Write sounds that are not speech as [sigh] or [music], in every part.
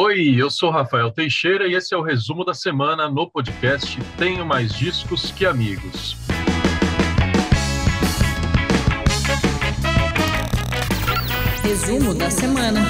Oi, eu sou Rafael Teixeira e esse é o resumo da semana no podcast Tenho Mais Discos que Amigos. Resumo da semana.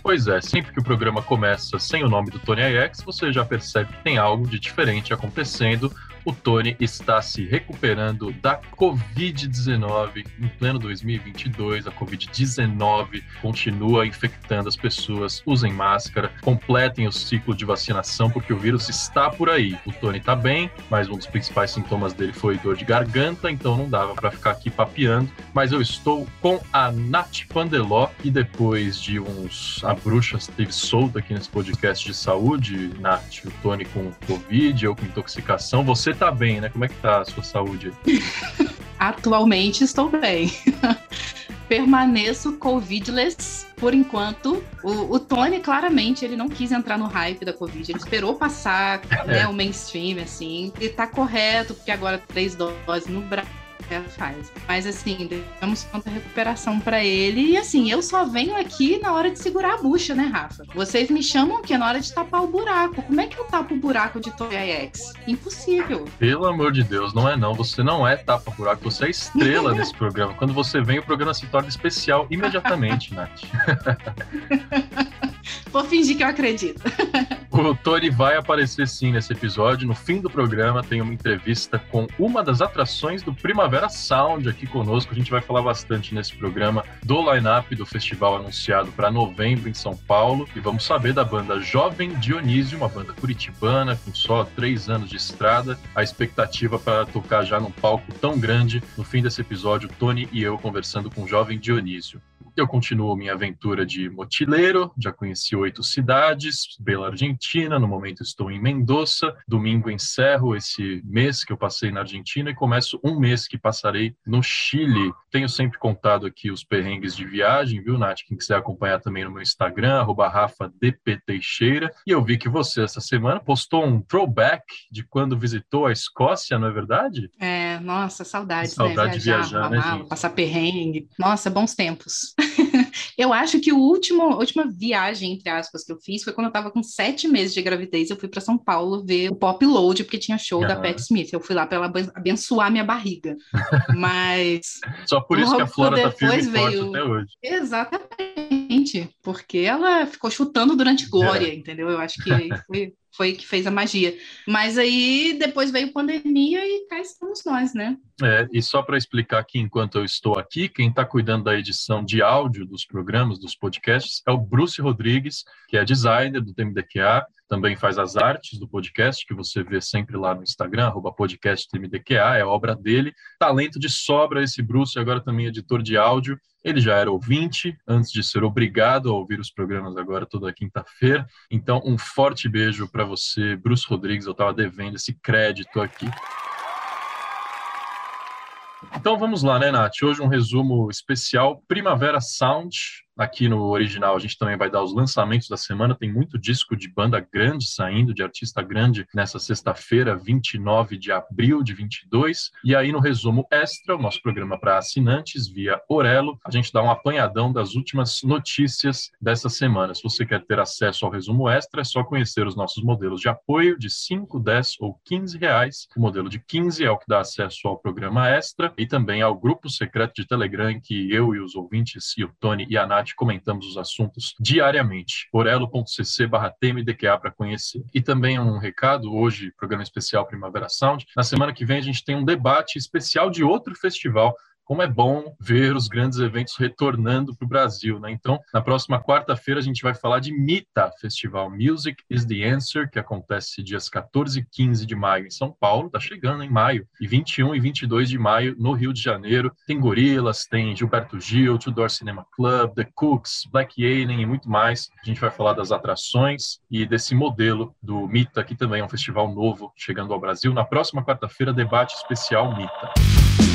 Pois é, sempre que o programa começa sem o nome do Tony IX, você já percebe que tem algo de diferente acontecendo o Tony está se recuperando da Covid-19 em pleno 2022. A Covid-19 continua infectando as pessoas. Usem máscara, completem o ciclo de vacinação, porque o vírus está por aí. O Tony está bem, mas um dos principais sintomas dele foi dor de garganta, então não dava para ficar aqui papeando. Mas eu estou com a Nath Pandeló, e depois de uns. A bruxa esteve solta aqui nesse podcast de saúde, Nath, o Tony com Covid, eu com intoxicação. Você tá bem, né? Como é que tá a sua saúde? [laughs] Atualmente estou bem. [laughs] Permaneço covidless por enquanto. O, o, Tony, claramente, ele não quis entrar no hype da Covid. Ele esperou passar [laughs] né, o mainstream, assim. E tá correto, porque agora três doses no Brasil ela faz. Mas assim, damos conta recuperação para ele. E assim, eu só venho aqui na hora de segurar a bucha, né, Rafa? Vocês me chamam que é na hora de tapar o buraco. Como é que eu tapo o buraco de Toy X? Impossível. Pelo amor de Deus, não é não. Você não é tapa buraco, você é estrela [laughs] desse programa. Quando você vem, o programa se torna especial imediatamente, [laughs] Nath. [laughs] Vou fingir que eu acredito. O Tony vai aparecer sim nesse episódio. No fim do programa tem uma entrevista com uma das atrações do Primavera Sound aqui conosco. A gente vai falar bastante nesse programa do line-up do festival anunciado para novembro em São Paulo. E vamos saber da banda Jovem Dionísio, uma banda curitibana com só três anos de estrada. A expectativa para tocar já num palco tão grande. No fim desse episódio, Tony e eu conversando com o Jovem Dionísio. Eu continuo minha aventura de mochileiro, já conheci oito cidades pela Argentina, no momento estou em Mendoza. Domingo encerro esse mês que eu passei na Argentina e começo um mês que passarei no Chile. Tenho sempre contado aqui os perrengues de viagem, viu, Nath? Quem quiser acompanhar também no meu Instagram, RafaDPTeixeira. E eu vi que você, essa semana, postou um throwback de quando visitou a Escócia, não é verdade? É, nossa, saudades, saudade né? Viajar, de viajar, né, gente? Passar perrengue. Nossa, bons tempos. [laughs] eu acho que o último, a última viagem, entre aspas, que eu fiz foi quando eu tava com sete meses de gravidez. Eu fui para São Paulo ver o Pop Load, porque tinha show uhum. da Pat Smith. Eu fui lá para ela abençoar minha barriga. [laughs] Mas. Só por isso que a Flora tá firme veio... até hoje. Exatamente. Porque ela ficou chutando durante Glória, é. entendeu? Eu acho que foi, foi que fez a magia. Mas aí depois veio pandemia e cá estamos nós, né? É, e só para explicar que enquanto eu estou aqui, quem está cuidando da edição de áudio dos programas, dos podcasts, é o Bruce Rodrigues, que é designer do TMDQA, também faz as artes do podcast, que você vê sempre lá no Instagram, arroba podcasttmdqa, é obra dele. Talento de sobra esse Bruce, agora também editor de áudio. Ele já era ouvinte antes de ser obrigado a ouvir os programas agora toda quinta-feira. Então, um forte beijo para você, Bruce Rodrigues. Eu estava devendo esse crédito aqui. Então vamos lá, né, Nath? Hoje um resumo especial Primavera Sound, Aqui no original a gente também vai dar os lançamentos da semana. Tem muito disco de banda grande saindo, de artista grande, nessa sexta-feira, 29 de abril de 22. E aí no resumo extra, o nosso programa para assinantes via Orelo, a gente dá um apanhadão das últimas notícias dessa semana. Se você quer ter acesso ao resumo extra, é só conhecer os nossos modelos de apoio de 5, 10 ou 15 reais. O modelo de 15 é o que dá acesso ao programa extra e também ao grupo secreto de Telegram que eu e os ouvintes, e o Tony e a Nath comentamos os assuntos diariamente. orelo.cc barra TMDQA para conhecer. E também um recado, hoje, programa especial Primavera Sound. Na semana que vem a gente tem um debate especial de outro festival como é bom ver os grandes eventos retornando para o Brasil, né? Então, na próxima quarta-feira a gente vai falar de MITA, Festival Music is the Answer, que acontece dias 14 e 15 de maio em São Paulo, tá chegando em maio, e 21 e 22 de maio no Rio de Janeiro. Tem Gorilas, tem Gilberto Gil, Tudor Cinema Club, The Cooks, Black Alien e muito mais. A gente vai falar das atrações e desse modelo do MITA, que também é um festival novo chegando ao Brasil. Na próxima quarta-feira, debate especial MITA.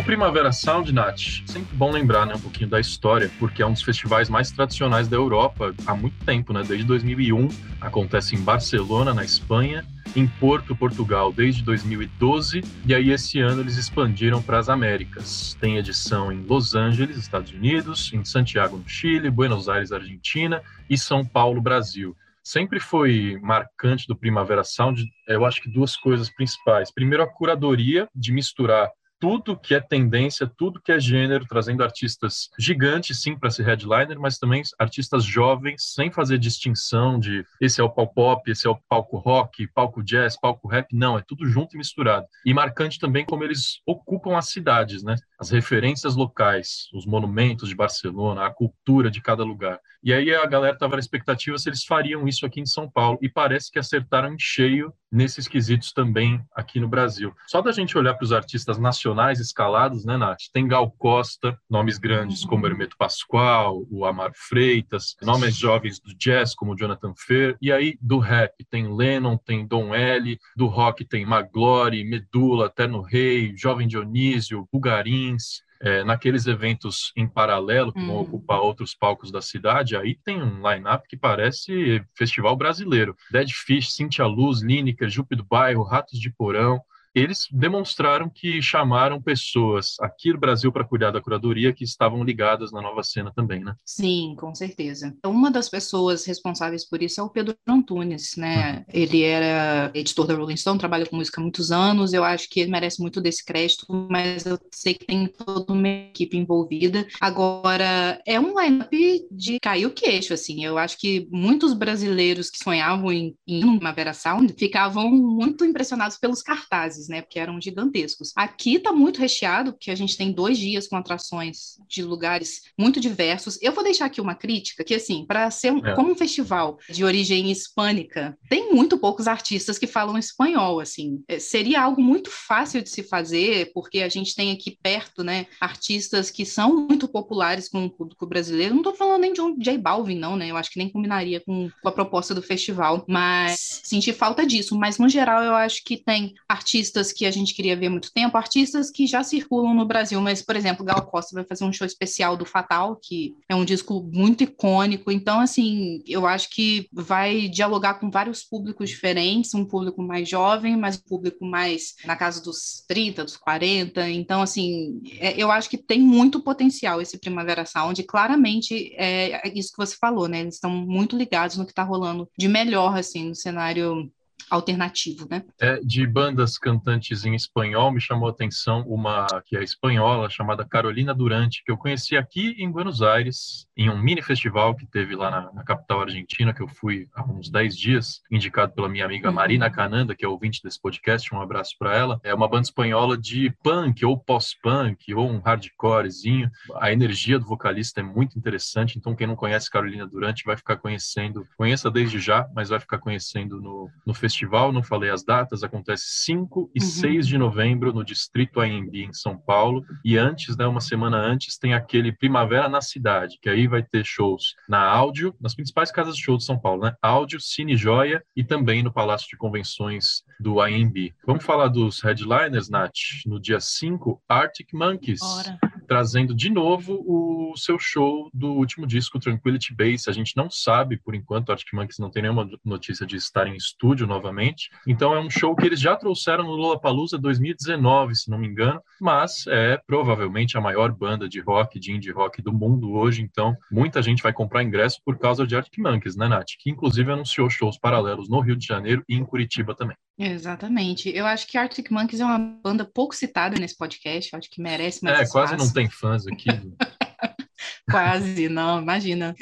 O Primavera Sound, Nath, sempre bom lembrar né, um pouquinho da história, porque é um dos festivais mais tradicionais da Europa há muito tempo, né? Desde 2001, acontece em Barcelona, na Espanha, em Porto, Portugal, desde 2012, e aí esse ano eles expandiram para as Américas. Tem edição em Los Angeles, Estados Unidos, em Santiago, no Chile, Buenos Aires, Argentina e São Paulo, Brasil sempre foi marcante do Primavera Sound, eu acho que duas coisas principais. Primeiro, a curadoria de misturar tudo que é tendência, tudo que é gênero, trazendo artistas gigantes, sim, para ser headliner, mas também artistas jovens, sem fazer distinção de esse é o palco pop, esse é o palco rock, palco jazz, palco rap. Não, é tudo junto e misturado. E marcante também como eles ocupam as cidades, né? As referências locais, os monumentos de Barcelona, a cultura de cada lugar. E aí a galera estava na expectativa se eles fariam isso aqui em São Paulo. E parece que acertaram em cheio nesses quesitos também aqui no Brasil. Só da gente olhar para os artistas nacionais escalados, né, Nath? Tem Gal Costa, nomes grandes como Hermeto Pascoal, o Amaro Freitas, nomes jovens do jazz como Jonathan Fer, e aí do rap tem Lennon, tem Dom L, do rock tem Maglore, Medula, Terno Rei, Jovem Dionísio, Bugarins, é, naqueles eventos em paralelo, que vão uhum. ocupar outros palcos da cidade, aí tem um line-up que parece festival brasileiro. Dead Fish, Cintia Luz, Lineker, Jupe do Bairro, Ratos de Porão, eles demonstraram que chamaram pessoas aqui do Brasil para cuidar da curadoria que estavam ligadas na nova cena também, né? Sim, com certeza. Uma das pessoas responsáveis por isso é o Pedro Antunes, né? Uhum. Ele era editor da Rolling Stone, trabalha com música há muitos anos, eu acho que ele merece muito desse crédito, mas eu sei que tem toda uma equipe envolvida. Agora, é um line-up de cair o queixo, assim. Eu acho que muitos brasileiros que sonhavam em, em uma Vera Sound ficavam muito impressionados pelos cartazes né? Porque eram gigantescos. Aqui está muito recheado, porque a gente tem dois dias com atrações de lugares muito diversos. Eu vou deixar aqui uma crítica, que assim, para ser um, é. como um festival de origem hispânica, tem muito poucos artistas que falam espanhol, assim. É, seria algo muito fácil de se fazer, porque a gente tem aqui perto, né, artistas que são muito populares com o público brasileiro. Não estou falando nem de um J Balvin, não, né? Eu acho que nem combinaria com, com a proposta do festival, mas senti falta disso. Mas no geral, eu acho que tem artistas artistas que a gente queria ver há muito tempo, artistas que já circulam no Brasil, mas, por exemplo, Gal Costa vai fazer um show especial do Fatal, que é um disco muito icônico, então, assim, eu acho que vai dialogar com vários públicos diferentes, um público mais jovem, mas um público mais na casa dos 30, dos 40, então, assim, é, eu acho que tem muito potencial esse Primavera Sound, e claramente é isso que você falou, né, eles estão muito ligados no que está rolando de melhor, assim, no cenário alternativo, né? É, de bandas cantantes em espanhol, me chamou a atenção uma que é espanhola, chamada Carolina Durante, que eu conheci aqui em Buenos Aires, em um mini festival que teve lá na, na capital argentina, que eu fui há uns 10 dias, indicado pela minha amiga uhum. Marina Cananda, que é ouvinte desse podcast, um abraço para ela. É uma banda espanhola de punk, ou pós-punk, ou um hardcorezinho. A energia do vocalista é muito interessante, então quem não conhece Carolina Durante vai ficar conhecendo, conheça desde já, mas vai ficar conhecendo no, no festival festival, não falei as datas, acontece 5 e uhum. 6 de novembro no Distrito AMB, em São Paulo. E antes, né, uma semana antes, tem aquele Primavera na Cidade, que aí vai ter shows na áudio, nas principais casas de show de São Paulo, né? Áudio, Cine Joia e também no Palácio de Convenções do AMB. Vamos falar dos headliners, Nath? No dia 5, Arctic Monkeys. Ora trazendo de novo o seu show do último disco, Tranquility Base. A gente não sabe, por enquanto, Arctic Monkeys não tem nenhuma notícia de estar em estúdio novamente. Então é um show que eles já trouxeram no Lollapalooza 2019, se não me engano, mas é provavelmente a maior banda de rock, de indie rock do mundo hoje. Então muita gente vai comprar ingresso por causa de Arctic Monkeys, né, Nath? Que inclusive anunciou shows paralelos no Rio de Janeiro e em Curitiba também. Exatamente. Eu acho que Arctic Monkeys é uma banda pouco citada nesse podcast. Eu acho que merece mais É, espaço. quase não tem fãs aqui. [laughs] Quase, não, imagina.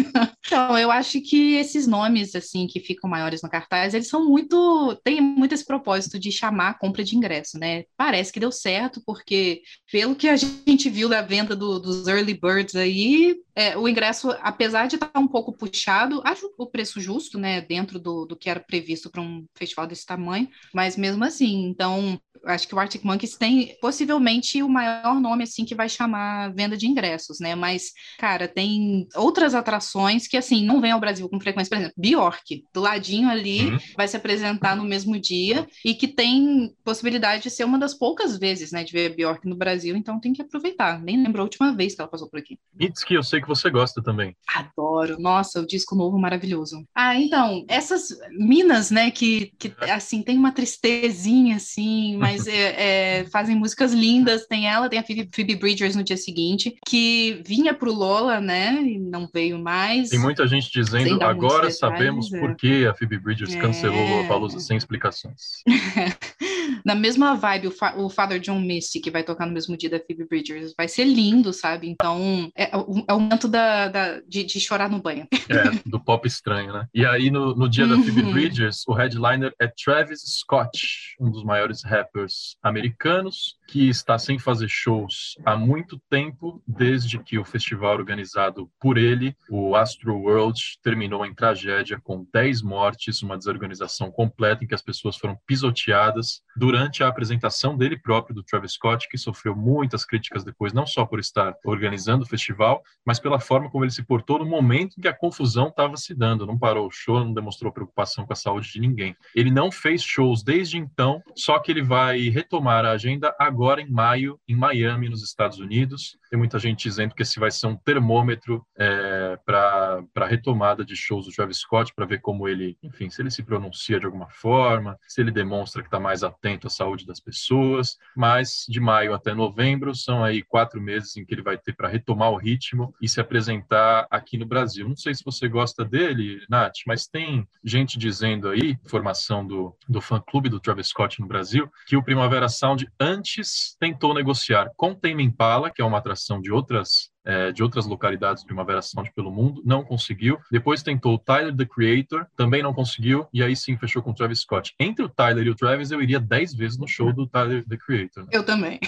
Então, eu acho que esses nomes, assim, que ficam maiores no cartaz, eles são muito. tem muito esse propósito de chamar a compra de ingresso, né? Parece que deu certo, porque, pelo que a gente viu da venda do, dos early birds aí, é, o ingresso, apesar de estar um pouco puxado, acho o preço justo, né? Dentro do, do que era previsto para um festival desse tamanho, mas mesmo assim, então, acho que o Arctic Monkeys tem possivelmente o maior nome assim que vai chamar venda de ingressos, né? Mas, cara, tem outras atrações que assim não vêm ao Brasil com frequência, por exemplo, Bjork, do ladinho ali, uhum. vai se apresentar no mesmo dia e que tem possibilidade de ser uma das poucas vezes, né, de ver Bjork no Brasil, então tem que aproveitar. Nem lembro a última vez que ela passou por aqui. Que eu sei que você gosta também. Adoro. Nossa, o disco novo maravilhoso. Ah, então, essas minas, né, que, que assim, tem uma tristezinha, assim, mas é, é, fazem músicas lindas. Tem ela, tem a Phoebe, Phoebe Bridgers no dia seguinte, que vinha pro Lola, né, e não veio mais. Tem muita gente dizendo, agora sabemos é. por que a Phoebe Bridgers cancelou é. a Palusa sem explicações. [laughs] Na mesma vibe, o, Fa o Father John Misty, que vai tocar no mesmo dia da Phoebe Bridgers, vai ser lindo, sabe? Então, é, é o, é momento da, da de, de, chorar no banho. É, do pop estranho, né? E aí, no, no dia da Phoebe uhum. Bridgers, o headliner é Travis Scott, um dos maiores rappers americanos, que está sem fazer shows há muito tempo, desde que o festival organizado por ele, o Astro World, terminou em tragédia com 10 mortes, uma desorganização completa em que as pessoas foram pisoteadas durante a apresentação dele próprio, do Travis Scott, que sofreu muitas críticas depois, não só por estar organizando o festival, mas pela forma como ele se portou no momento em que a confusão estava se dando. Não parou o show, não demonstrou preocupação com a saúde de ninguém. Ele não fez shows desde então, só que ele vai retomar a agenda agora em maio, em Miami, nos Estados Unidos. Tem muita gente dizendo que esse vai ser um termômetro é, para a retomada de shows do Travis Scott, para ver como ele, enfim, se ele se pronuncia de alguma forma, se ele demonstra que está mais atento à saúde das pessoas. Mas de maio até novembro são aí quatro meses em que ele vai ter para retomar o ritmo e se apresentar aqui no Brasil. Não sei se você gosta dele, Nath, mas tem gente dizendo aí, formação do, do fã-clube do Travis Scott no Brasil, que o Primavera Sound antes tentou negociar com Tame Impala, que é uma atração de outras é, de outras localidades do Primavera Sound pelo mundo, não conseguiu. Depois tentou o Tyler, The Creator, também não conseguiu, e aí sim fechou com o Travis Scott. Entre o Tyler e o Travis, eu iria 10 vezes no show do Tyler, The Creator. Né? Eu também.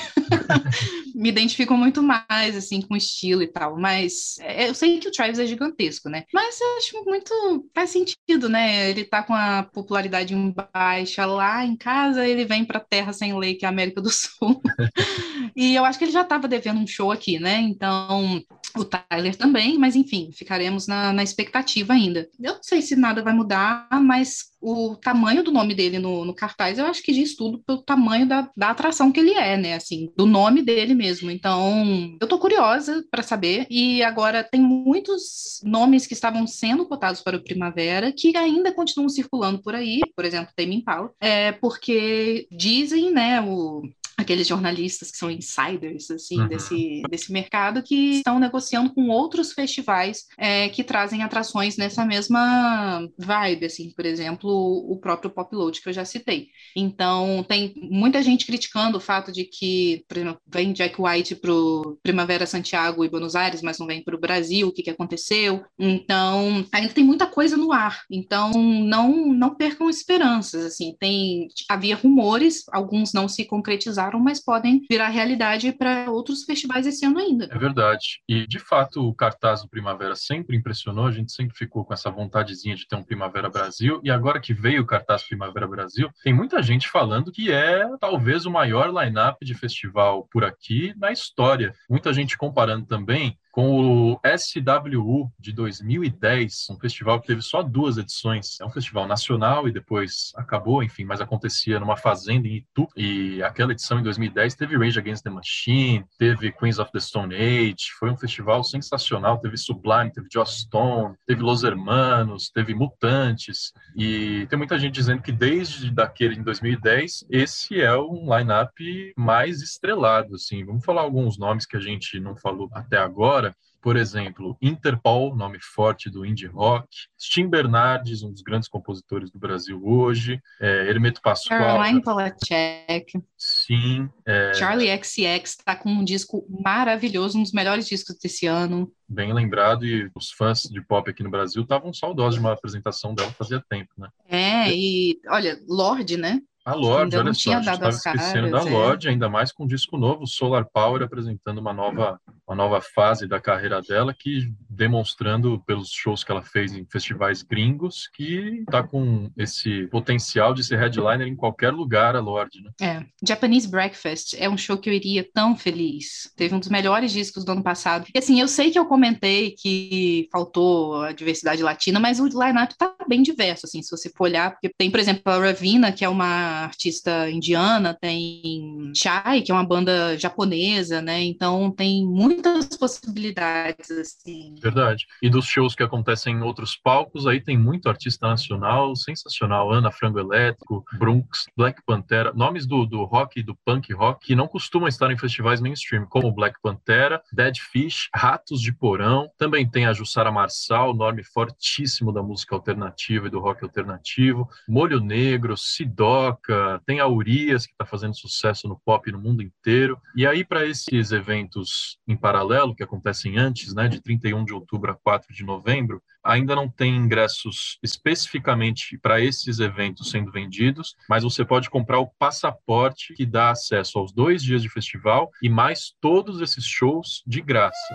[laughs] Me identifico muito mais, assim, com o estilo e tal, mas é, eu sei que o Travis é gigantesco, né? Mas eu acho muito... faz sentido, né? Ele tá com a popularidade em baixa lá em casa, ele vem pra terra sem lei, que é a América do Sul. [laughs] e eu acho que ele já tava devendo um show aqui, né? Então, o Tyler também, mas enfim, ficaremos na, na, expectativa ainda. Eu não sei se nada vai mudar, mas o tamanho do nome dele no, no cartaz, eu acho que diz tudo pelo tamanho da, da atração que ele é, né? Assim, do nome dele mesmo. Então, eu tô curiosa para saber. E agora tem muitos nomes que estavam sendo cotados para o Primavera que ainda continuam circulando por aí, por exemplo, Tame Impala, é porque dizem, né, o aqueles jornalistas que são insiders assim uhum. desse, desse mercado que estão negociando com outros festivais é, que trazem atrações nessa mesma vibe, assim, por exemplo, o próprio Pop Load que eu já citei. Então tem muita gente criticando o fato de que, por exemplo, vem Jack White para o Primavera Santiago e Buenos Aires, mas não vem para o Brasil, o que, que aconteceu? Então ainda tem muita coisa no ar. Então não não percam esperanças, assim, tem havia rumores, alguns não se concretizaram mas podem virar realidade para outros festivais esse ano ainda. É verdade. E, de fato, o cartaz do Primavera sempre impressionou, a gente sempre ficou com essa vontadezinha de ter um Primavera Brasil, e agora que veio o cartaz Primavera Brasil, tem muita gente falando que é talvez o maior line-up de festival por aqui na história. Muita gente comparando também com o SWU de 2010, um festival que teve só duas edições. É um festival nacional e depois acabou, enfim, mas acontecia numa fazenda em Itu. E aquela edição em 2010 teve Rage Against the Machine, teve Queens of the Stone Age. Foi um festival sensacional. Teve Sublime, teve Joss Stone, teve Los Hermanos, teve Mutantes. E tem muita gente dizendo que desde daquele em 2010, esse é um line-up mais estrelado. Assim. Vamos falar alguns nomes que a gente não falou até agora fora, por exemplo, Interpol, nome forte do indie rock, Tim Bernardes, um dos grandes compositores do Brasil hoje, é, Hermeto Pascoal. Caroline Polachek. Sim. É... Charlie XX está com um disco maravilhoso, um dos melhores discos desse ano. Bem lembrado, e os fãs de pop aqui no Brasil estavam saudosos de uma apresentação dela fazia tempo, né? É, e olha, Lorde, né? A Lorde, olha só, a gente estava esquecendo caras, da é. Lorde, ainda mais com um disco novo, Solar Power, apresentando uma nova, uma nova fase da carreira dela, que demonstrando pelos shows que ela fez em festivais gringos que tá com esse potencial de ser headliner em qualquer lugar, a Lorde, né? É. Japanese Breakfast é um show que eu iria tão feliz. Teve um dos melhores discos do ano passado. E assim, eu sei que eu comentei que faltou a diversidade latina, mas o line-up tá bem diverso, assim, se você for olhar, porque tem, por exemplo, a Ravina, que é uma artista indiana, tem Chai, que é uma banda japonesa, né? Então tem muitas possibilidades, assim. Verdade. E dos shows que acontecem em outros palcos, aí tem muito artista nacional sensacional. Ana Frango Elétrico, Brunx, Black Pantera, nomes do, do rock e do punk rock que não costumam estar em festivais mainstream, como Black Pantera, Dead Fish, Ratos de Porão. Também tem a Jussara Marçal, nome fortíssimo da música alternativa e do rock alternativo. Molho Negro, Sidoca, tem a Urias, que está fazendo sucesso no pop no mundo inteiro. E aí, para esses eventos em paralelo, que acontecem antes, né, de 31 de outubro a 4 de novembro, ainda não tem ingressos especificamente para esses eventos sendo vendidos, mas você pode comprar o passaporte que dá acesso aos dois dias de festival e mais todos esses shows de graça.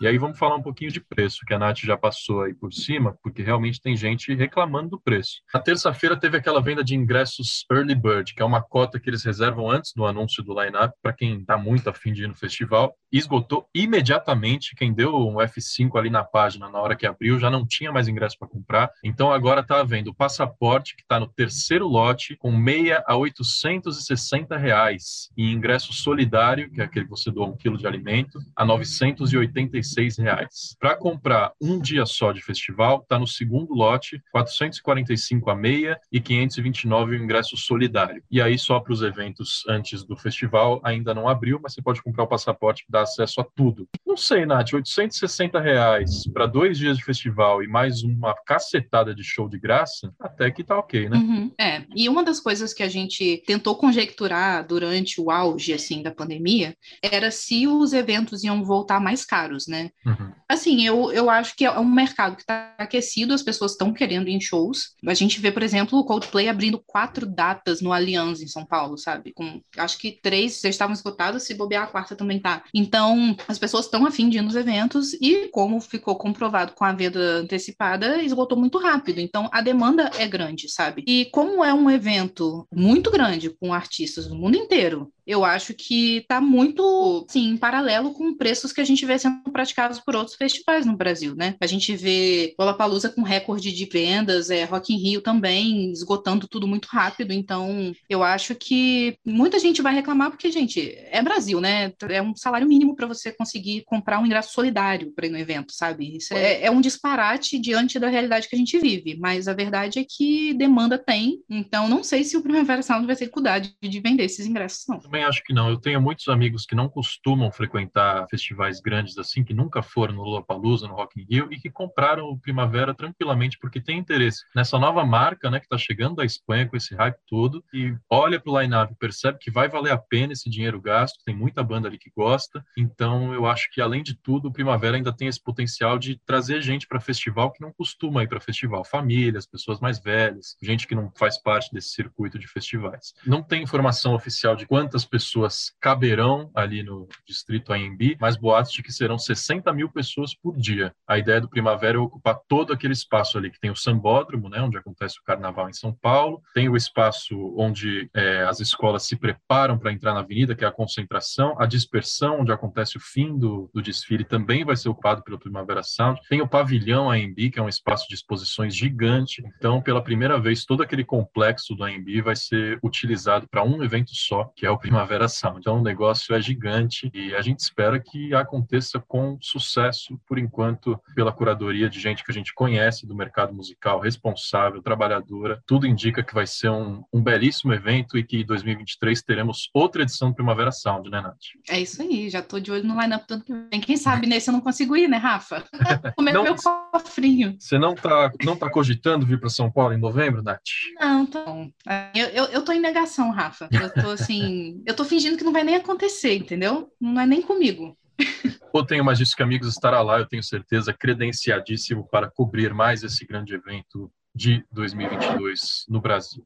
E aí vamos falar um pouquinho de preço, que a Nath já passou aí por cima, porque realmente tem gente reclamando do preço. Na terça-feira teve aquela venda de ingressos Early Bird, que é uma cota que eles reservam antes do anúncio do line-up para quem está muito afim de ir no festival. Esgotou imediatamente. Quem deu um F5 ali na página na hora que abriu já não tinha mais ingresso para comprar. Então agora está vendo o passaporte, que está no terceiro lote, com meia a 860 reais. E ingresso solidário, que é aquele que você doa um quilo de alimento, a 985 reais. Para comprar um dia só de festival, está no segundo lote, 445 a meia e 529 o ingresso solidário. E aí só para os eventos antes do festival ainda não abriu, mas você pode comprar o passaporte que dá acesso a tudo. Não sei, Nath, 860 reais para dois dias de festival e mais uma cacetada de show de graça, até que tá ok, né? Uhum. É, e uma das coisas que a gente tentou conjecturar durante o auge, assim, da pandemia, era se os eventos iam voltar mais caros, né? Né? Uhum. Assim, eu, eu acho que é um mercado que está aquecido, as pessoas estão querendo ir em shows. A gente vê, por exemplo, o Coldplay abrindo quatro datas no Allianz em São Paulo, sabe? Com, acho que três já estavam esgotadas, se bobear a quarta também tá. Então, as pessoas estão afim de ir nos eventos e, como ficou comprovado com a venda antecipada, esgotou muito rápido. Então, a demanda é grande, sabe? E como é um evento muito grande, com artistas do mundo inteiro, eu acho que está muito, sim, em paralelo com preços que a gente vê sendo praticados por outros festivais no Brasil, né? A gente vê Lollapalooza com recorde de vendas, é, Rock in Rio também esgotando tudo muito rápido, então eu acho que muita gente vai reclamar porque, gente, é Brasil, né? É um salário mínimo para você conseguir comprar um ingresso solidário para ir no evento, sabe? Isso é, é um disparate diante da realidade que a gente vive, mas a verdade é que demanda tem, então não sei se o Primavera Sound vai ter dificuldade de vender esses ingressos, não também acho que não. Eu tenho muitos amigos que não costumam frequentar festivais grandes assim, que nunca foram no Lollapalooza, no Rock in Rio e que compraram o Primavera tranquilamente porque tem interesse nessa nova marca, né, que está chegando da Espanha com esse hype todo e olha para o line-up, percebe que vai valer a pena esse dinheiro gasto, tem muita banda ali que gosta. Então, eu acho que além de tudo, o Primavera ainda tem esse potencial de trazer gente para festival que não costuma ir para festival, famílias, pessoas mais velhas, gente que não faz parte desse circuito de festivais. Não tem informação oficial de quantas pessoas caberão ali no distrito AMB, mas boatos de que serão 60 mil pessoas por dia. A ideia do Primavera é ocupar todo aquele espaço ali que tem o Sambódromo, né, onde acontece o Carnaval em São Paulo, tem o espaço onde é, as escolas se preparam para entrar na avenida, que é a concentração, a dispersão, onde acontece o fim do, do desfile, também vai ser ocupado pelo Primavera Sound, tem o pavilhão AMB, que é um espaço de exposições gigante, então pela primeira vez todo aquele complexo do AMB vai ser utilizado para um evento só, que é o Primavera Primavera Sound. Então o negócio é gigante e a gente espera que aconteça com sucesso, por enquanto, pela curadoria de gente que a gente conhece do mercado musical, responsável, trabalhadora. Tudo indica que vai ser um, um belíssimo evento e que em 2023 teremos outra edição do Primavera Sound, né, Nath? É isso aí, já tô de olho no line-up do ano que vem. Quem sabe nesse eu não consigo ir, né, Rafa? [laughs] Comer não, meu cofrinho. Você não tá, não tá cogitando vir para São Paulo em novembro, Nath? Não, tô. Eu, eu, eu tô em negação, Rafa. Eu tô assim, eu tô fingindo que não vai nem acontecer, entendeu? Não é nem comigo. Ou tenho mais disso que amigos estará lá, eu tenho certeza, credenciadíssimo para cobrir mais esse grande evento de 2022 no Brasil.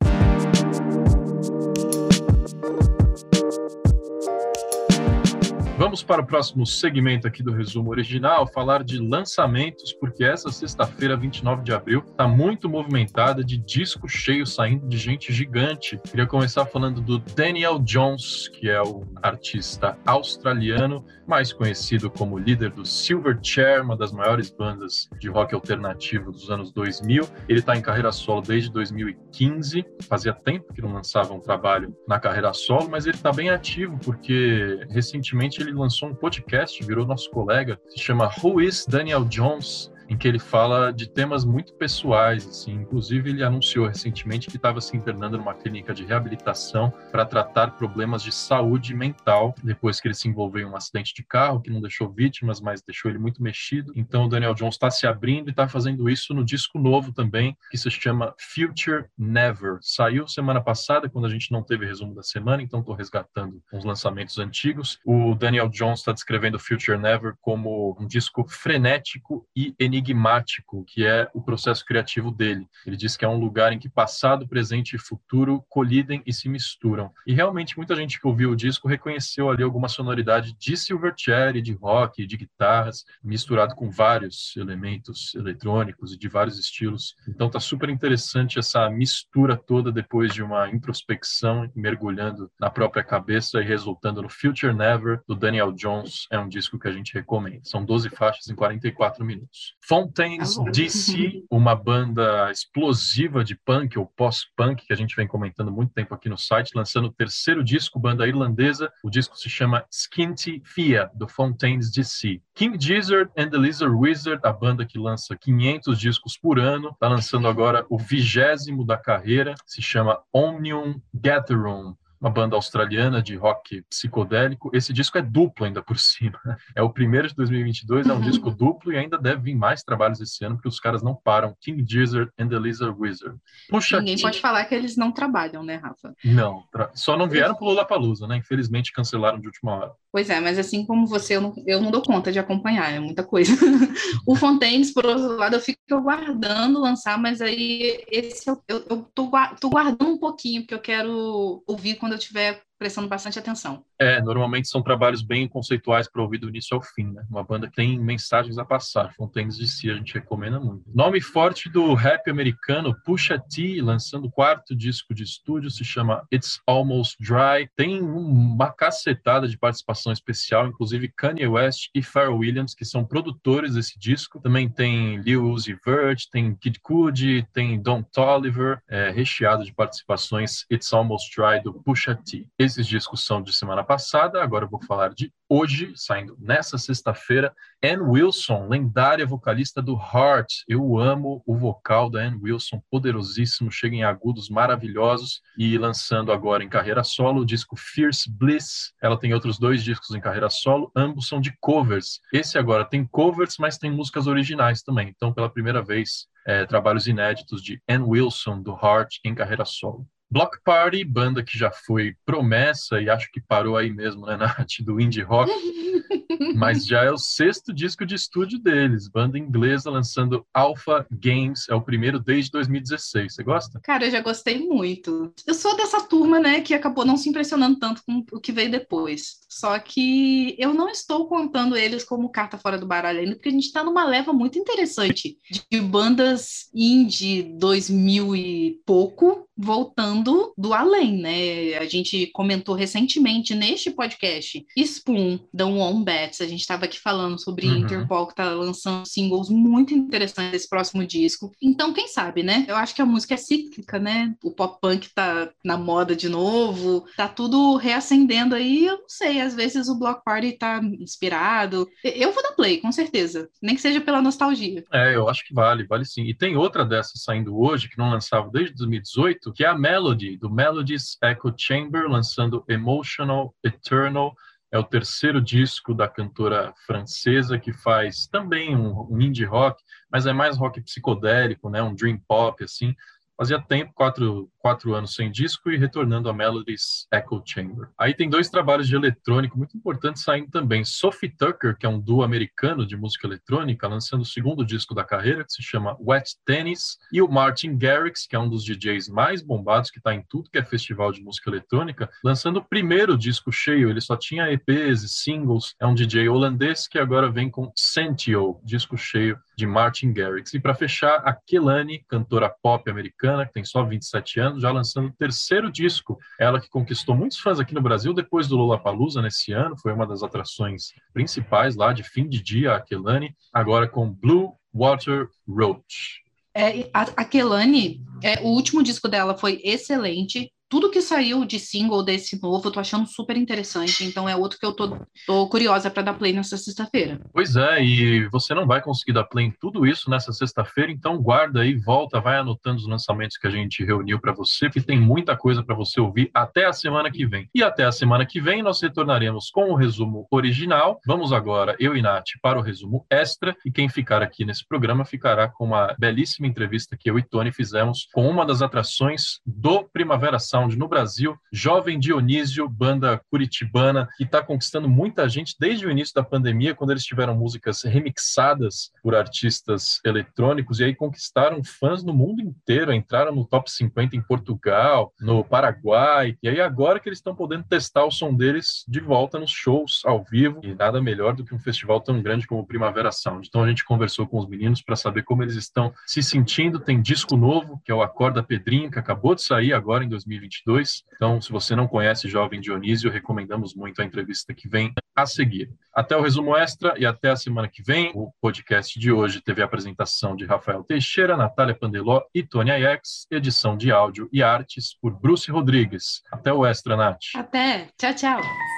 Vamos para o próximo segmento aqui do resumo original, falar de lançamentos, porque essa sexta-feira, 29 de abril, está muito movimentada de disco cheio saindo de gente gigante. Queria começar falando do Daniel Jones, que é o artista australiano, mais conhecido como líder do Silverchair, uma das maiores bandas de rock alternativo dos anos 2000. Ele está em carreira solo desde 2015, fazia tempo que não lançava um trabalho na carreira solo, mas ele está bem ativo porque recentemente ele lançou um podcast, virou nosso colega, se chama Who is Daniel Jones? Em que ele fala de temas muito pessoais, assim. Inclusive, ele anunciou recentemente que estava se internando numa clínica de reabilitação para tratar problemas de saúde mental, depois que ele se envolveu em um acidente de carro que não deixou vítimas, mas deixou ele muito mexido. Então, o Daniel Jones está se abrindo e está fazendo isso no disco novo também, que se chama Future Never. Saiu semana passada, quando a gente não teve resumo da semana, então estou resgatando uns lançamentos antigos. O Daniel Jones está descrevendo Future Never como um disco frenético e enigmático enigmático que é o processo criativo dele. Ele diz que é um lugar em que passado, presente e futuro colidem e se misturam. E realmente muita gente que ouviu o disco reconheceu ali alguma sonoridade de Silverchair, de rock, de guitarras, misturado com vários elementos eletrônicos e de vários estilos. Então tá super interessante essa mistura toda depois de uma introspecção, mergulhando na própria cabeça e resultando no Future Never do Daniel Jones. É um disco que a gente recomenda. São 12 faixas em 44 minutos. Fontaines DC, uma banda explosiva de punk ou pós-punk que a gente vem comentando muito tempo aqui no site, lançando o terceiro disco, banda irlandesa. O disco se chama Skinty Fia, do Fontaines DC. King Gizzard and the Lizard Wizard, a banda que lança 500 discos por ano, está lançando agora o vigésimo da carreira, se chama Omnium Gatherum uma banda australiana de rock psicodélico. Esse disco é duplo ainda por [laughs] cima. É o primeiro de 2022, é um [laughs] disco duplo e ainda deve vir mais trabalhos esse ano, porque os caras não param. King Gizzard and the Lizard Wizard. Puxa Ninguém aqui... pode falar que eles não trabalham, né, Rafa? Não, tra... só não vieram pro Lollapalooza, né? Infelizmente cancelaram de última hora. Pois é, mas assim como você, eu não, eu não dou conta de acompanhar, é muita coisa. [laughs] o Fontaines, por outro lado, eu fico aguardando lançar, mas aí esse eu, eu, eu tô, tô guardando um pouquinho, porque eu quero ouvir quando eu tiver prestando bastante atenção. É, normalmente são trabalhos bem conceituais para ouvir do início ao fim, né? Uma banda que tem mensagens a passar. Fontaines de si a gente recomenda muito. Nome forte do rap americano, Pusha T, lançando o quarto disco de estúdio, se chama It's Almost Dry. Tem uma cacetada de participação especial, inclusive Kanye West e Pharrell Williams, que são produtores desse disco. Também tem Lil Uzi Vert, tem Kid Cudi, tem Don Toliver, é, recheado de participações It's Almost Dry do Pusha T. Esses discos são de semana passada, agora eu vou falar de hoje, saindo nessa sexta-feira. Ann Wilson, lendária vocalista do Heart. Eu amo o vocal da Ann Wilson, poderosíssimo, chega em agudos maravilhosos e lançando agora em carreira solo o disco Fierce Bliss. Ela tem outros dois discos em carreira solo, ambos são de covers. Esse agora tem covers, mas tem músicas originais também. Então, pela primeira vez, é, trabalhos inéditos de Ann Wilson do Heart em carreira solo. Block Party, banda que já foi promessa e acho que parou aí mesmo, né, Nath, [laughs] do indie rock. [laughs] Mas já é o sexto disco de estúdio deles, banda inglesa lançando Alpha Games, é o primeiro desde 2016. Você gosta? Cara, eu já gostei muito. Eu sou dessa turma, né, que acabou não se impressionando tanto com o que veio depois. Só que eu não estou contando eles como carta fora do baralho ainda, porque a gente está numa leva muito interessante de bandas indie 2000 e pouco voltando do além, né? A gente comentou recentemente neste podcast Spoon, da Wombats, a gente estava aqui falando sobre uhum. Interpol que está lançando singles muito interessantes desse próximo disco. Então, quem sabe, né? Eu acho que a música é cíclica, né? O pop punk tá na moda de novo, tá tudo reacendendo aí, eu não sei, às vezes o Block Party tá inspirado. Eu vou dar play, com certeza, nem que seja pela nostalgia. É, eu acho que vale, vale sim. E tem outra dessas saindo hoje que não lançava desde 2018, que é a Melody, do Melody's Echo Chamber, lançando Emotional Eternal. É o terceiro disco da cantora francesa que faz também um, um indie rock, mas é mais rock psicodélico, né? Um dream pop, assim. Fazia tempo, quatro, quatro anos sem disco e retornando a Melody's Echo Chamber. Aí tem dois trabalhos de eletrônico muito importantes saindo também. Sophie Tucker, que é um duo americano de música eletrônica, lançando o segundo disco da carreira, que se chama Wet Tennis, e o Martin Garrix, que é um dos DJs mais bombados, que está em tudo que é festival de música eletrônica, lançando o primeiro disco cheio. Ele só tinha EPs e singles. É um DJ holandês que agora vem com Sentio, disco cheio de Martin Garrix. E para fechar, a Kelani, cantora pop americana, que tem só 27 anos, já lançando o terceiro disco. Ela que conquistou muitos fãs aqui no Brasil depois do Lollapalooza nesse ano, foi uma das atrações principais lá de fim de dia, a Kelani, agora com Blue Water Roach. É, a, a Kelani, é, o último disco dela foi excelente tudo que saiu de single desse novo, eu tô achando super interessante. Então é outro que eu tô, tô curiosa para dar play nessa sexta-feira. Pois é, e você não vai conseguir dar play em tudo isso nessa sexta-feira, então guarda aí, volta, vai anotando os lançamentos que a gente reuniu para você, que tem muita coisa para você ouvir até a semana que vem. E até a semana que vem nós retornaremos com o resumo original. Vamos agora, eu e Nath, para o resumo extra, e quem ficar aqui nesse programa ficará com uma belíssima entrevista que eu e Tony fizemos com uma das atrações do Primavera Sound Sound no Brasil, Jovem Dionísio, banda curitibana, que está conquistando muita gente desde o início da pandemia, quando eles tiveram músicas remixadas por artistas eletrônicos, e aí conquistaram fãs no mundo inteiro, entraram no top 50 em Portugal, no Paraguai, e aí agora que eles estão podendo testar o som deles de volta nos shows ao vivo, e nada melhor do que um festival tão grande como o Primavera Sound. Então a gente conversou com os meninos para saber como eles estão se sentindo. Tem disco novo, que é o Acorda Pedrinho, que acabou de sair agora em 2020 2022. Então, se você não conhece Jovem Dionísio, recomendamos muito a entrevista que vem a seguir. Até o resumo extra e até a semana que vem. O podcast de hoje teve a apresentação de Rafael Teixeira, Natália Pandeló e Tônia Aiex, edição de áudio e artes por Bruce Rodrigues. Até o extra, Nath. Até. Tchau, tchau.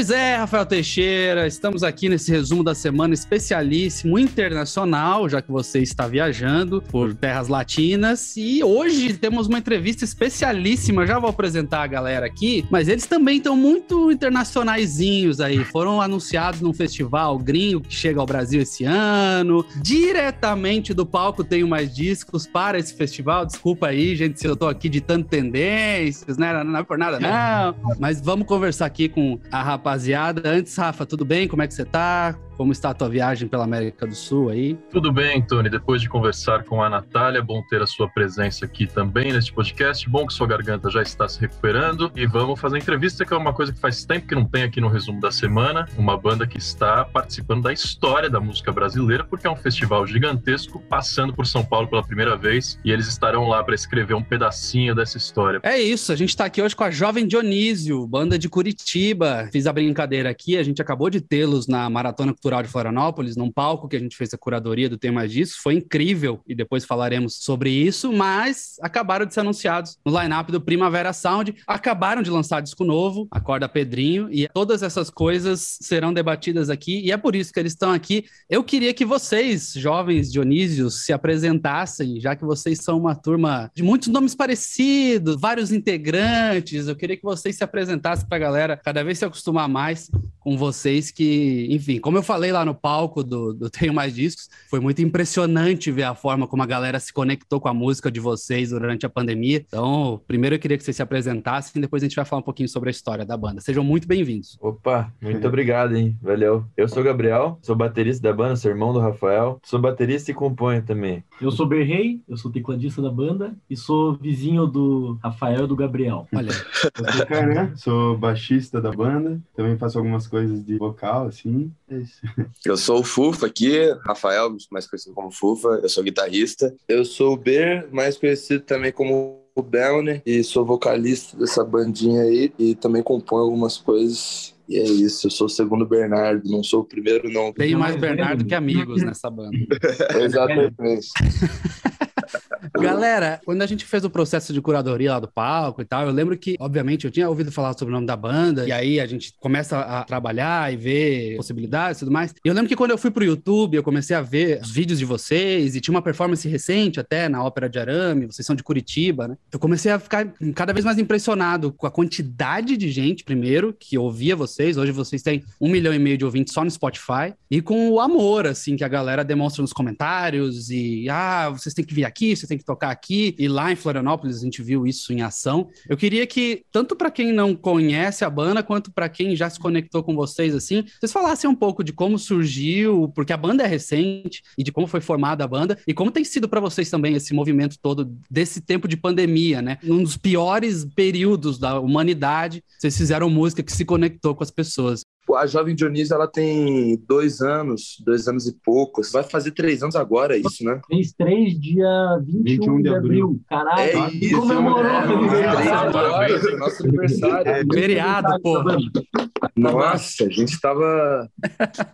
Pois é, Rafael Teixeira, estamos aqui nesse resumo da semana especialíssimo internacional, já que você está viajando por terras latinas. E hoje temos uma entrevista especialíssima. Já vou apresentar a galera aqui, mas eles também estão muito internacionaizinhos aí. Foram anunciados num festival gringo que chega ao Brasil esse ano. Diretamente do palco tenho mais discos para esse festival. Desculpa aí, gente, se eu tô aqui ditando tendências, né? Não é por nada, não. [laughs] Mas vamos conversar aqui com a rapaziada. Antes, Rafa, tudo bem? Como é que você tá? Como está a tua viagem pela América do Sul aí? Tudo bem, Tony. Depois de conversar com a Natália, bom ter a sua presença aqui também neste podcast. Bom que sua garganta já está se recuperando. E vamos fazer entrevista, que é uma coisa que faz tempo que não tem aqui no resumo da semana. Uma banda que está participando da história da música brasileira, porque é um festival gigantesco, passando por São Paulo pela primeira vez. E eles estarão lá para escrever um pedacinho dessa história. É isso, a gente está aqui hoje com a Jovem Dionísio, banda de Curitiba. Fiz a brincadeira aqui, a gente acabou de tê-los na Maratona Cultural Cultural de Florianópolis, num palco que a gente fez a curadoria do tema disso. Foi incrível e depois falaremos sobre isso, mas acabaram de ser anunciados no line-up do Primavera Sound. Acabaram de lançar disco novo, Acorda Pedrinho, e todas essas coisas serão debatidas aqui e é por isso que eles estão aqui. Eu queria que vocês, jovens Dionísios, se apresentassem, já que vocês são uma turma de muitos nomes parecidos, vários integrantes. Eu queria que vocês se apresentassem para a galera cada vez se acostumar mais com vocês, que, enfim, como eu falei falei lá no palco do, do Tenho Mais Discos, foi muito impressionante ver a forma como a galera se conectou com a música de vocês durante a pandemia. Então, primeiro eu queria que vocês se apresentassem, e depois a gente vai falar um pouquinho sobre a história da banda. Sejam muito bem-vindos. Opa, muito obrigado, hein? Valeu. Eu sou o Gabriel, sou baterista da banda, sou irmão do Rafael, sou baterista e componho também. Eu sou Berrei, eu sou tecladista da banda e sou vizinho do Rafael e do Gabriel. Olha. eu sou Caran, sou baixista da banda, também faço algumas coisas de vocal, assim. É isso. Eu sou o Fufa aqui, Rafael, mais conhecido como Fufa, eu sou guitarrista. Eu sou o Ber, mais conhecido também como o Belner, e sou vocalista dessa bandinha aí, e também componho algumas coisas. E é isso, eu sou o segundo Bernardo, não sou o primeiro, não. Tem mais Bernardo que amigos nessa banda. [laughs] Exatamente. [laughs] Galera, quando a gente fez o processo de curadoria lá do palco e tal, eu lembro que, obviamente, eu tinha ouvido falar sobre o nome da banda, e aí a gente começa a trabalhar e ver possibilidades e tudo mais. E eu lembro que quando eu fui pro YouTube, eu comecei a ver os vídeos de vocês, e tinha uma performance recente até na Ópera de Arame, vocês são de Curitiba, né? Eu comecei a ficar cada vez mais impressionado com a quantidade de gente, primeiro, que ouvia vocês. Hoje vocês têm um milhão e meio de ouvintes só no Spotify, e com o amor, assim, que a galera demonstra nos comentários, e ah, vocês têm que vir aqui, vocês têm que tocar aqui. E lá em Florianópolis a gente viu isso em ação. Eu queria que, tanto para quem não conhece a banda, quanto para quem já se conectou com vocês, assim, vocês falassem um pouco de como surgiu, porque a banda é recente, e de como foi formada a banda, e como tem sido para vocês também esse movimento todo desse tempo de pandemia, né? Num dos piores períodos da humanidade, vocês fizeram música que se conectou com as pessoas. A Jovem Dionísio, ela tem dois anos, dois anos e poucos. Vai fazer três anos agora, é isso, né? Fez três, dia 21, 21 de de abril. abril. Caralho, É isso, comemorou é, feliz três aniversário. agora, nosso aniversário. É, Feriado, pô. Nossa, a gente tava.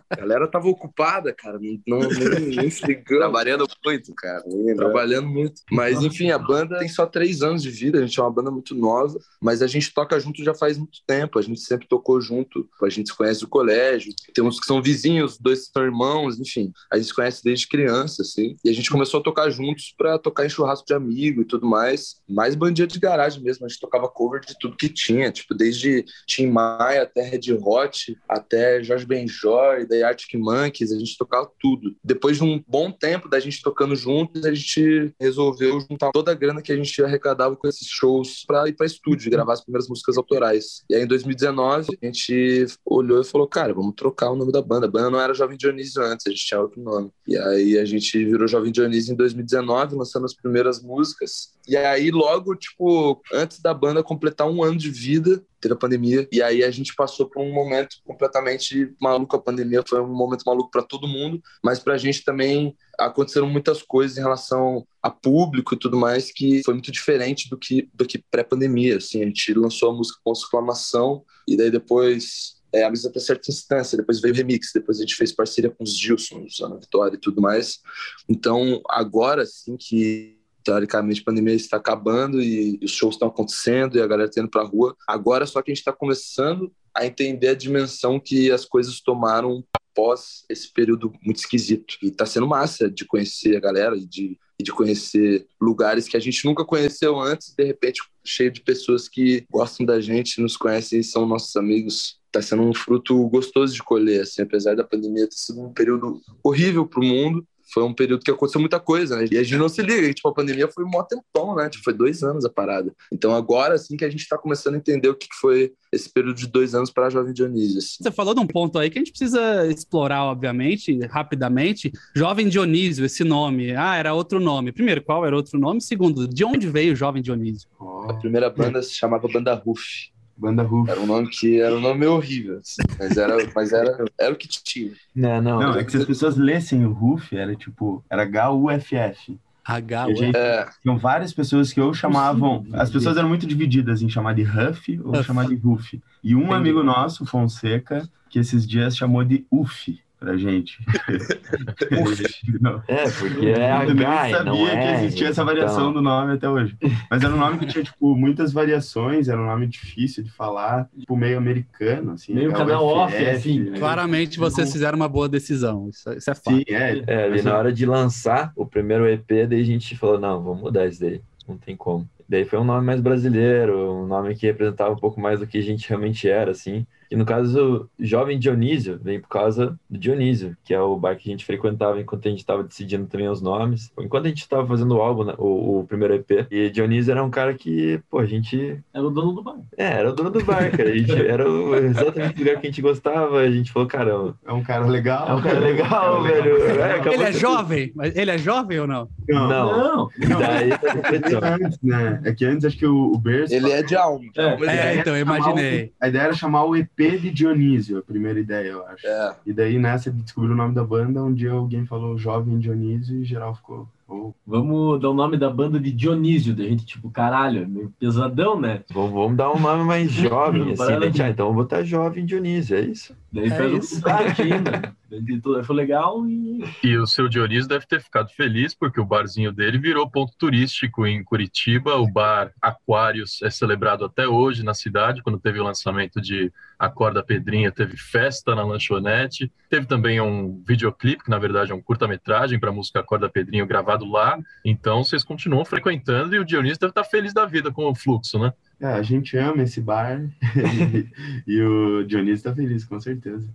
A galera tava ocupada, cara. Não, não, nem, nem se ligando. Trabalhando muito, cara. Trabalhando muito. Mas, enfim, a banda tem só três anos de vida. A gente é uma banda muito nova, mas a gente toca junto já faz muito tempo. A gente sempre tocou junto. A gente se conhece do colégio. Tem uns que são vizinhos, dois são irmãos, enfim. A gente se conhece desde criança, assim. E a gente começou a tocar juntos pra tocar em churrasco de amigo e tudo mais. Mais bandinha de garagem mesmo. A gente tocava cover de tudo que tinha. Tipo, desde Tim Maia até Red Hot, até Jorge Benjor, daí Arctic Monkeys. A gente tocava tudo. Depois de um bom tempo da gente tocando juntos, a gente resolveu juntar toda a grana que a gente arrecadava com esses shows pra ir pra estúdio gravar as primeiras músicas autorais. E aí, em 2019, a gente olhou e falou, cara, vamos trocar o nome da banda. A banda não era Jovem Dionísio antes, a gente tinha outro nome. E aí a gente virou Jovem Dionísio em 2019, lançando as primeiras músicas. E aí, logo, tipo, antes da banda completar um ano de vida, teve a pandemia. E aí a gente passou por um momento completamente maluco. A pandemia foi um momento maluco para todo mundo, mas pra gente também aconteceram muitas coisas em relação a público e tudo mais que foi muito diferente do que do que pré-pandemia, assim. A gente lançou a música com exclamação e daí depois é, até certa instância, depois veio o remix, depois a gente fez parceria com os Gilsons, Ana Vitória e tudo mais. Então, agora sim que teoricamente a pandemia está acabando e os shows estão acontecendo e a galera está indo para rua. Agora só que a gente está começando a entender a dimensão que as coisas tomaram após esse período muito esquisito. E está sendo massa de conhecer a galera e de, e de conhecer lugares que a gente nunca conheceu antes, de repente cheio de pessoas que gostam da gente, nos conhecem e são nossos amigos. Está sendo um fruto gostoso de colher, assim, apesar da pandemia ter sido um período horrível para o mundo foi um período que aconteceu muita coisa, né? E a gente não se liga, tipo, a pandemia foi um mó tempão, né? Tipo, foi dois anos a parada. Então agora, assim, que a gente tá começando a entender o que foi esse período de dois anos para a Jovem Dionísio. assim. Você falou de um ponto aí que a gente precisa explorar, obviamente, rapidamente. Jovem Dionísio, esse nome. Ah, era outro nome. Primeiro, qual era outro nome? Segundo, de onde veio o Jovem Dionísio? A primeira banda se chamava Banda Ruf. Banda Ruf. Era um nome que era um nome horrível, assim, mas era, mas era, era o que tinha. Não, não. Não, é que se as pessoas lessem o Ruf, era tipo, era H-U-F-F. H, gente- É, Tinham várias pessoas que ou chamavam. As pessoas eram muito divididas em chamar de Huff ou Huff. chamar de Ruf. E um Entendi. amigo nosso, Fonseca, que esses dias chamou de Uf pra gente. [laughs] Não. É, porque é Eu nem sabia não é. que existia essa então- variação do nome até hoje. Mas era um nome que tinha, tipo, muitas variações, era um nome difícil de falar, tipo, meio americano, assim. Meio canal off, assim. né? Claramente vocês fizeram uma boa decisão. Isso, isso é fato. Sim, é. É, ali na hora de lançar o primeiro EP, daí a gente falou, não, vamos mudar isso daí, não tem como. Daí foi um nome mais brasileiro, um nome que representava um pouco mais do que a gente realmente era, assim. E no caso, Jovem Dionísio vem por causa do Dionísio, que é o bar que a gente frequentava enquanto a gente estava decidindo também os nomes. Enquanto a gente estava fazendo o álbum, né, o, o primeiro EP. E Dionísio era um cara que, pô, a gente Era o dono do bar. É, era o dono do bar, cara. A gente, [laughs] era o, exatamente o lugar que a gente gostava. A gente falou, caramba, É um cara legal. é um cara legal, velho. É, Ele é que- jovem? Mas ele é jovem ou não? Não. Não, Não, daí É que antes, né? É que antes acho que o, o Berço. ele é de alma. É. É, é. então, eu imaginei. A ideia era chamar o EP de Dionísio, a primeira ideia, eu acho. É. E daí nessa ele descobriu o nome da banda, um dia alguém falou Jovem Dionísio e geral ficou Oh. Vamos dar o nome da banda de Dionísio, da gente, tipo, caralho, é meio pesadão, né? Vamos, vamos dar um nome mais jovem, assim, né? de- Ah, então vamos botar jovem Dionísio, é isso? Daí É faz isso. ainda. Daí tudo foi legal e. E o seu Dionísio deve ter ficado feliz porque o barzinho dele virou ponto turístico em Curitiba. O bar Aquários é celebrado até hoje na cidade. Quando teve o lançamento de Acorda Pedrinha, teve festa na lanchonete. Teve também um videoclipe, que na verdade é um curta-metragem para a música Acorda Pedrinho gravado lá. Então vocês continuam frequentando e o Dionísio deve estar feliz da vida com o fluxo, né? É, a gente ama esse bar e, [laughs] e o Dionísio tá feliz, com certeza.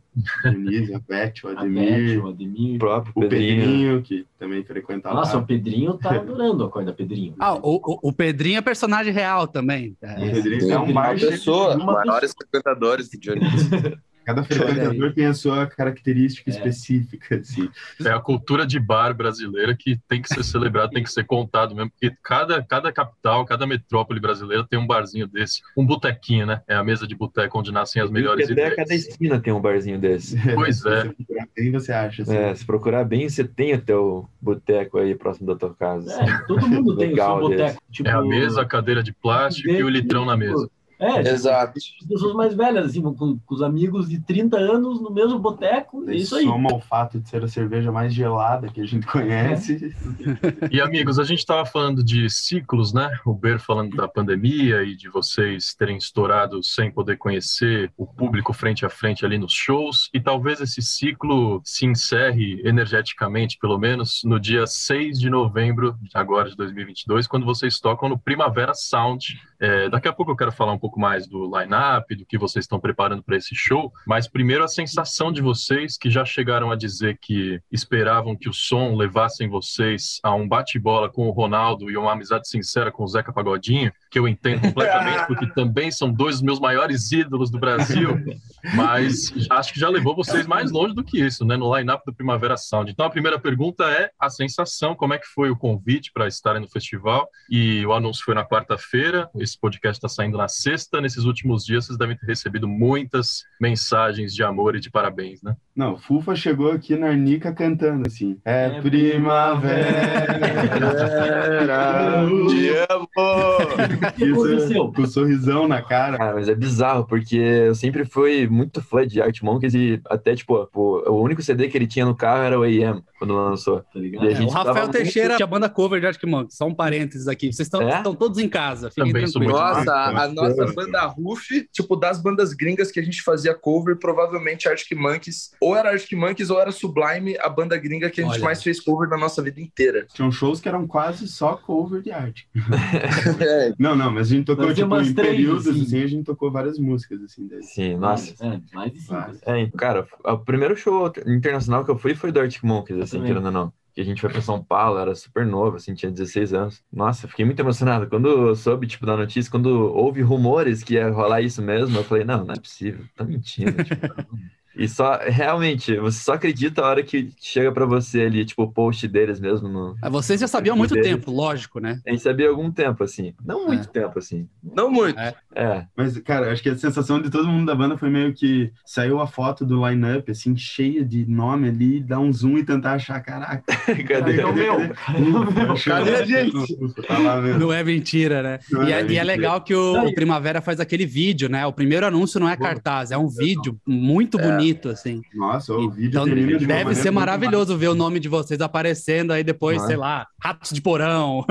O Dionísio, a Beth, o [laughs] A Beth, Ademir, o Ademir. O próprio o Pedrinho. Pedrinho, que também frequenta Nossa, lá. o Pedrinho tá adorando a Acorda Pedrinho. Ah, o, o- o Pedrinho é personagem real também. O É, Pedrinho é um bar pessoa, uma maiores frequentadores do Dionísio. [laughs] Cada frequentador tem a sua característica É. específica, assim. É a cultura de bar brasileira que tem que ser celebrado, tem que ser contado mesmo, porque cada, cada capital, cada metrópole brasileira tem um barzinho desse, um botequinho, né? É a mesa de boteco onde nascem as melhores Até ideias. cada esquina tem um barzinho desse. [laughs] Pois Se é. você procurar bem, você acha, assim. É, se procurar bem, você tem até o boteco aí próximo da tua casa. assim. É, todo mundo tem o seu boteco. Tipo, É a mesa, a cadeira de plástico e o litrão na mesa. É, tipo, Exato. as pessoas mais velhas, assim, com, com os amigos de 30 anos no mesmo boteco, é isso aí. Soma o fato de ser a cerveja mais gelada que a gente conhece. E amigos, a gente estava falando de ciclos, né? O Ber falando da pandemia e de vocês terem estourado sem poder conhecer o público frente a frente ali nos shows. E talvez esse ciclo se encerre energeticamente, pelo menos, no dia 6 de novembro, agora de 2022, quando vocês tocam no Primavera Sound. É, daqui a pouco eu quero falar um pouco mais do line-up, do que vocês estão preparando para esse show, mas primeiro a sensação de vocês que já chegaram a dizer que esperavam que o som levassem vocês a um bate-bola com o Ronaldo e uma amizade sincera com o Zeca Pagodinho, que eu entendo [laughs] completamente, porque também são dois dos meus maiores ídolos do Brasil, [laughs] mas acho que já levou vocês mais longe do que isso, né, no line-up do Primavera Sound. Então a primeira pergunta é a sensação, como é que foi o convite para estarem no festival? E o anúncio foi na quarta-feira, esse podcast está saindo na sexta. Nesses últimos dias vocês devem ter recebido muitas mensagens de amor e de parabéns, né? Não, Fufa chegou aqui na Arnica cantando assim. É, É primavera. Te amo! O que aconteceu? Com o sorrisão na cara. Cara, mas é bizarro, porque eu sempre fui muito fã de Art Monkeys e até, tipo, o único CD que ele tinha no carro era o AM, quando lançou. Tá ligado? E a É, o Rafael tava muito- Teixeira tinha banda cover de Arctic Monkeys. Só um parênteses aqui. Vocês estão É? estão todos em casa. Fiquem Também sou tranquilos. Nossa, a, a Nossa. banda Ruf, tipo, das bandas gringas que a gente fazia cover, provavelmente Arctic Monkeys, ou era Arctic Monkeys ou era Sublime, a banda gringa que a gente Olha. mais fez cover na nossa vida inteira. Tinham shows que eram quase só cover de arte. [laughs] É, Não, não, mas a gente tocou, tipo, em três, períodos, assim. assim. a gente tocou várias músicas, assim, desse. Sim, nossa. É, mais de cinco. É, cara, o primeiro show internacional que eu fui foi do Arctic Monkeys, assim, querendo ou não. Que a gente foi pra São Paulo, era super novo, assim, tinha 16 anos. Nossa, fiquei muito emocionado. Quando eu soube, tipo, da notícia, quando houve rumores que ia rolar isso mesmo, eu falei, não, não é possível, tá mentindo. tipo, [laughs] E só, realmente, você só acredita a hora que chega pra você ali, tipo, o post deles mesmo no... Ah, Vocês já sabiam há muito Deles. tempo, lógico, né? A gente sabia há algum tempo, assim. Não muito É. tempo, assim. não muito. É. É, Mas, cara, acho que a sensação de todo mundo da banda foi meio que saiu a foto do line-up, assim, cheia de nome ali, dar um zoom e tentar achar, caraca. [laughs] cadê? [laughs] Cadê o meu? Cadê o meu? Cadê a gente? Tá. Não é mentira, né? Não E é é, e é mentira. legal que o, o Primavera faz aquele vídeo, né? O primeiro anúncio não é cartaz, é um vídeo muito bonito, assim. Nossa, o vídeo Então termina de deve ser maravilhoso ver o nome de vocês aparecendo aí depois, Nossa. sei lá, Ratos de Porão,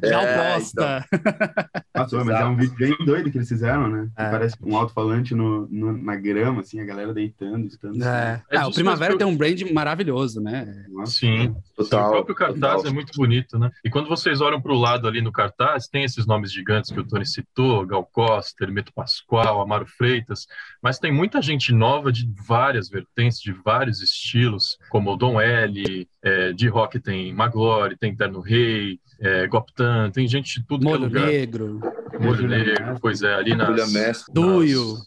Gal [laughs] É, Costa. [laughs] Nossa, mas é um vídeo bem doido que eles fizeram, né? É. Parece um alto-falante no, no- na grama, assim, a galera deitando, estando. É. É Ah, o Primavera tem um brand maravilhoso, né? Nossa, Sim. Total, o próprio cartaz total. é muito bonito, né? E quando vocês olham para o lado ali no cartaz, tem esses nomes gigantes que o Tony citou, Gal Costa, Hermeto Pascoal, Amaro Freitas, mas tem muita gente nova de várias vertentes, de vários estilos, como o Dom L, é, de rock tem Maglore, tem Terno Rei, é, Goptan, tem gente de tudo que é Molho lugar. Negro. Molho Negro, pois é, ali nas, nas-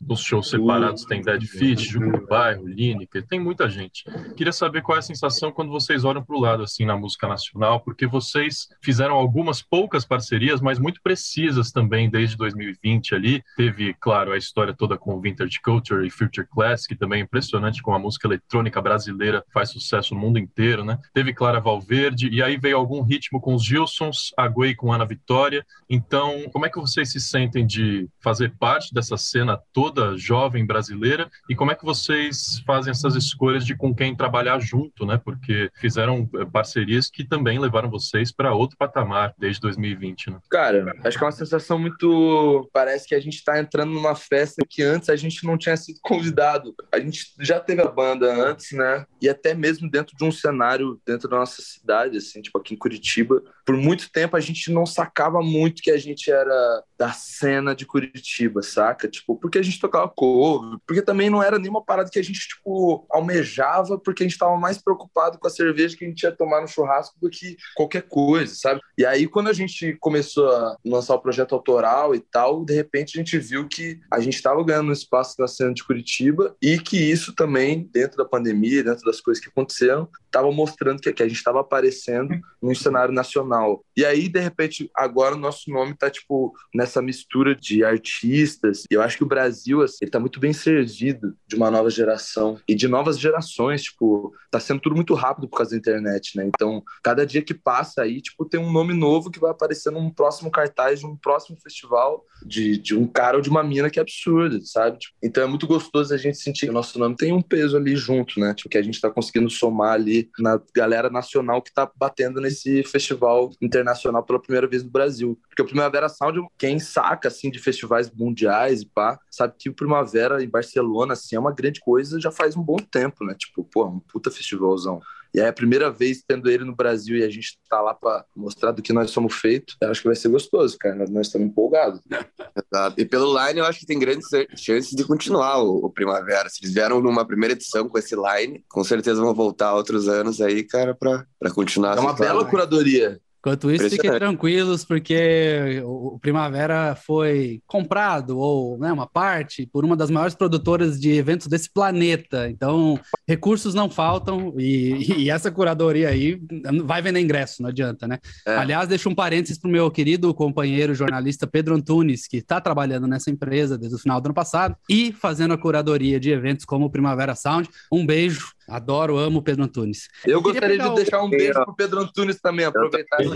nos shows separados tem Dead Fish, Jugo do Bairro, Lineker, tem muita gente. Queria saber qual é a sensação quando vocês olham para o lado, assim, na música nacional, porque vocês fizeram algumas poucas parcerias, mas muito precisas também desde 2020 ali. Teve, claro, a história toda com Vintage Culture e Future Class, que também impressionante como a música eletrônica brasileira faz sucesso no mundo inteiro, né? Teve Clara Valverde, e aí veio algum ritmo com os Gilsons, Aguei com Ana Vitória. Então, como é que vocês se sentem de fazer parte dessa cena toda jovem brasileira? E como é que vocês fazem essas escolhas de com quem trabalhar junto, né? Porque fizeram eh, parcerias que também levaram vocês para outro patamar desde 2020, né? Cara, acho que é uma sensação muito. Parece que a gente tá entrando numa festa que antes a gente não tinha sido convidado. A gente já teve a banda antes, né? E até mesmo dentro de um cenário dentro da nossa cidade, assim, tipo aqui em Curitiba, por muito tempo a gente não sacava muito que a gente era da cena de Curitiba, saca? Tipo, porque a gente tocava cover, porque também não era nenhuma parada que a gente, tipo, almejava, porque a gente tava mais preocupado com a cerveja que a gente ia tomar no churrasco do que qualquer coisa, sabe? E aí, quando a gente começou a lançar o projeto autoral e tal, de repente a gente viu que a gente estava ganhando um espaço na cena de Curitiba e que isso também, dentro da pandemia, dentro das coisas que aconteceram, estava mostrando que, que a gente estava aparecendo no cenário nacional. E aí, de repente, agora o nosso nome está tipo, nessa mistura de artistas. E eu acho que o Brasil, assim, ele tá muito bem servido de uma nova geração e de novas gerações, tipo, tá sendo tudo muito rápido por causa da internet, né? Então, cada dia que passa aí, tipo, tem um nome novo que vai aparecer num próximo cartaz de um próximo festival de, de um cara ou de uma mina que é absurdo, sabe? Tipo, então é muito gostoso a gente sentir que o nosso nome tem um peso ali junto, né? Tipo, que a gente tá conseguindo somar ali na galera nacional que tá batendo nesse festival internacional pela primeira vez no Brasil. Porque o Primavera Sound, quem saca, assim, de festivais mundiais e pá, sabe que o Primavera em Barcelona, assim, é uma grande coisa já faz um bom tempo, né? Tipo, pô, um puta festivalzão. E é a primeira vez tendo ele no Brasil e a gente tá lá para mostrar do que nós somos feitos. Eu acho que vai ser gostoso, cara. Nós estamos empolgados. [laughs] Exato. E pelo line, eu acho que tem grandes chances de continuar o, o, Primavera. Se eles vieram numa primeira edição com esse line, com certeza vão voltar outros anos aí, cara, para continuar. É uma bela curadoria. Enquanto isso, fiquem tranquilos, porque o Primavera foi comprado, ou né, uma parte, por uma das maiores produtoras de eventos desse planeta. Então, recursos não faltam, e, [laughs] e essa curadoria aí vai vender ingresso, não adianta, né? É. Aliás, deixo um parênteses para o meu querido companheiro jornalista Pedro Antunes, que está trabalhando nessa empresa desde o final do ano passado e fazendo a curadoria de eventos como o Primavera Sound. Um beijo Adoro, amo o Pedro Antunes. Eu, gostaria de deixar um beijo pro Pedro Antunes também, aproveitar esse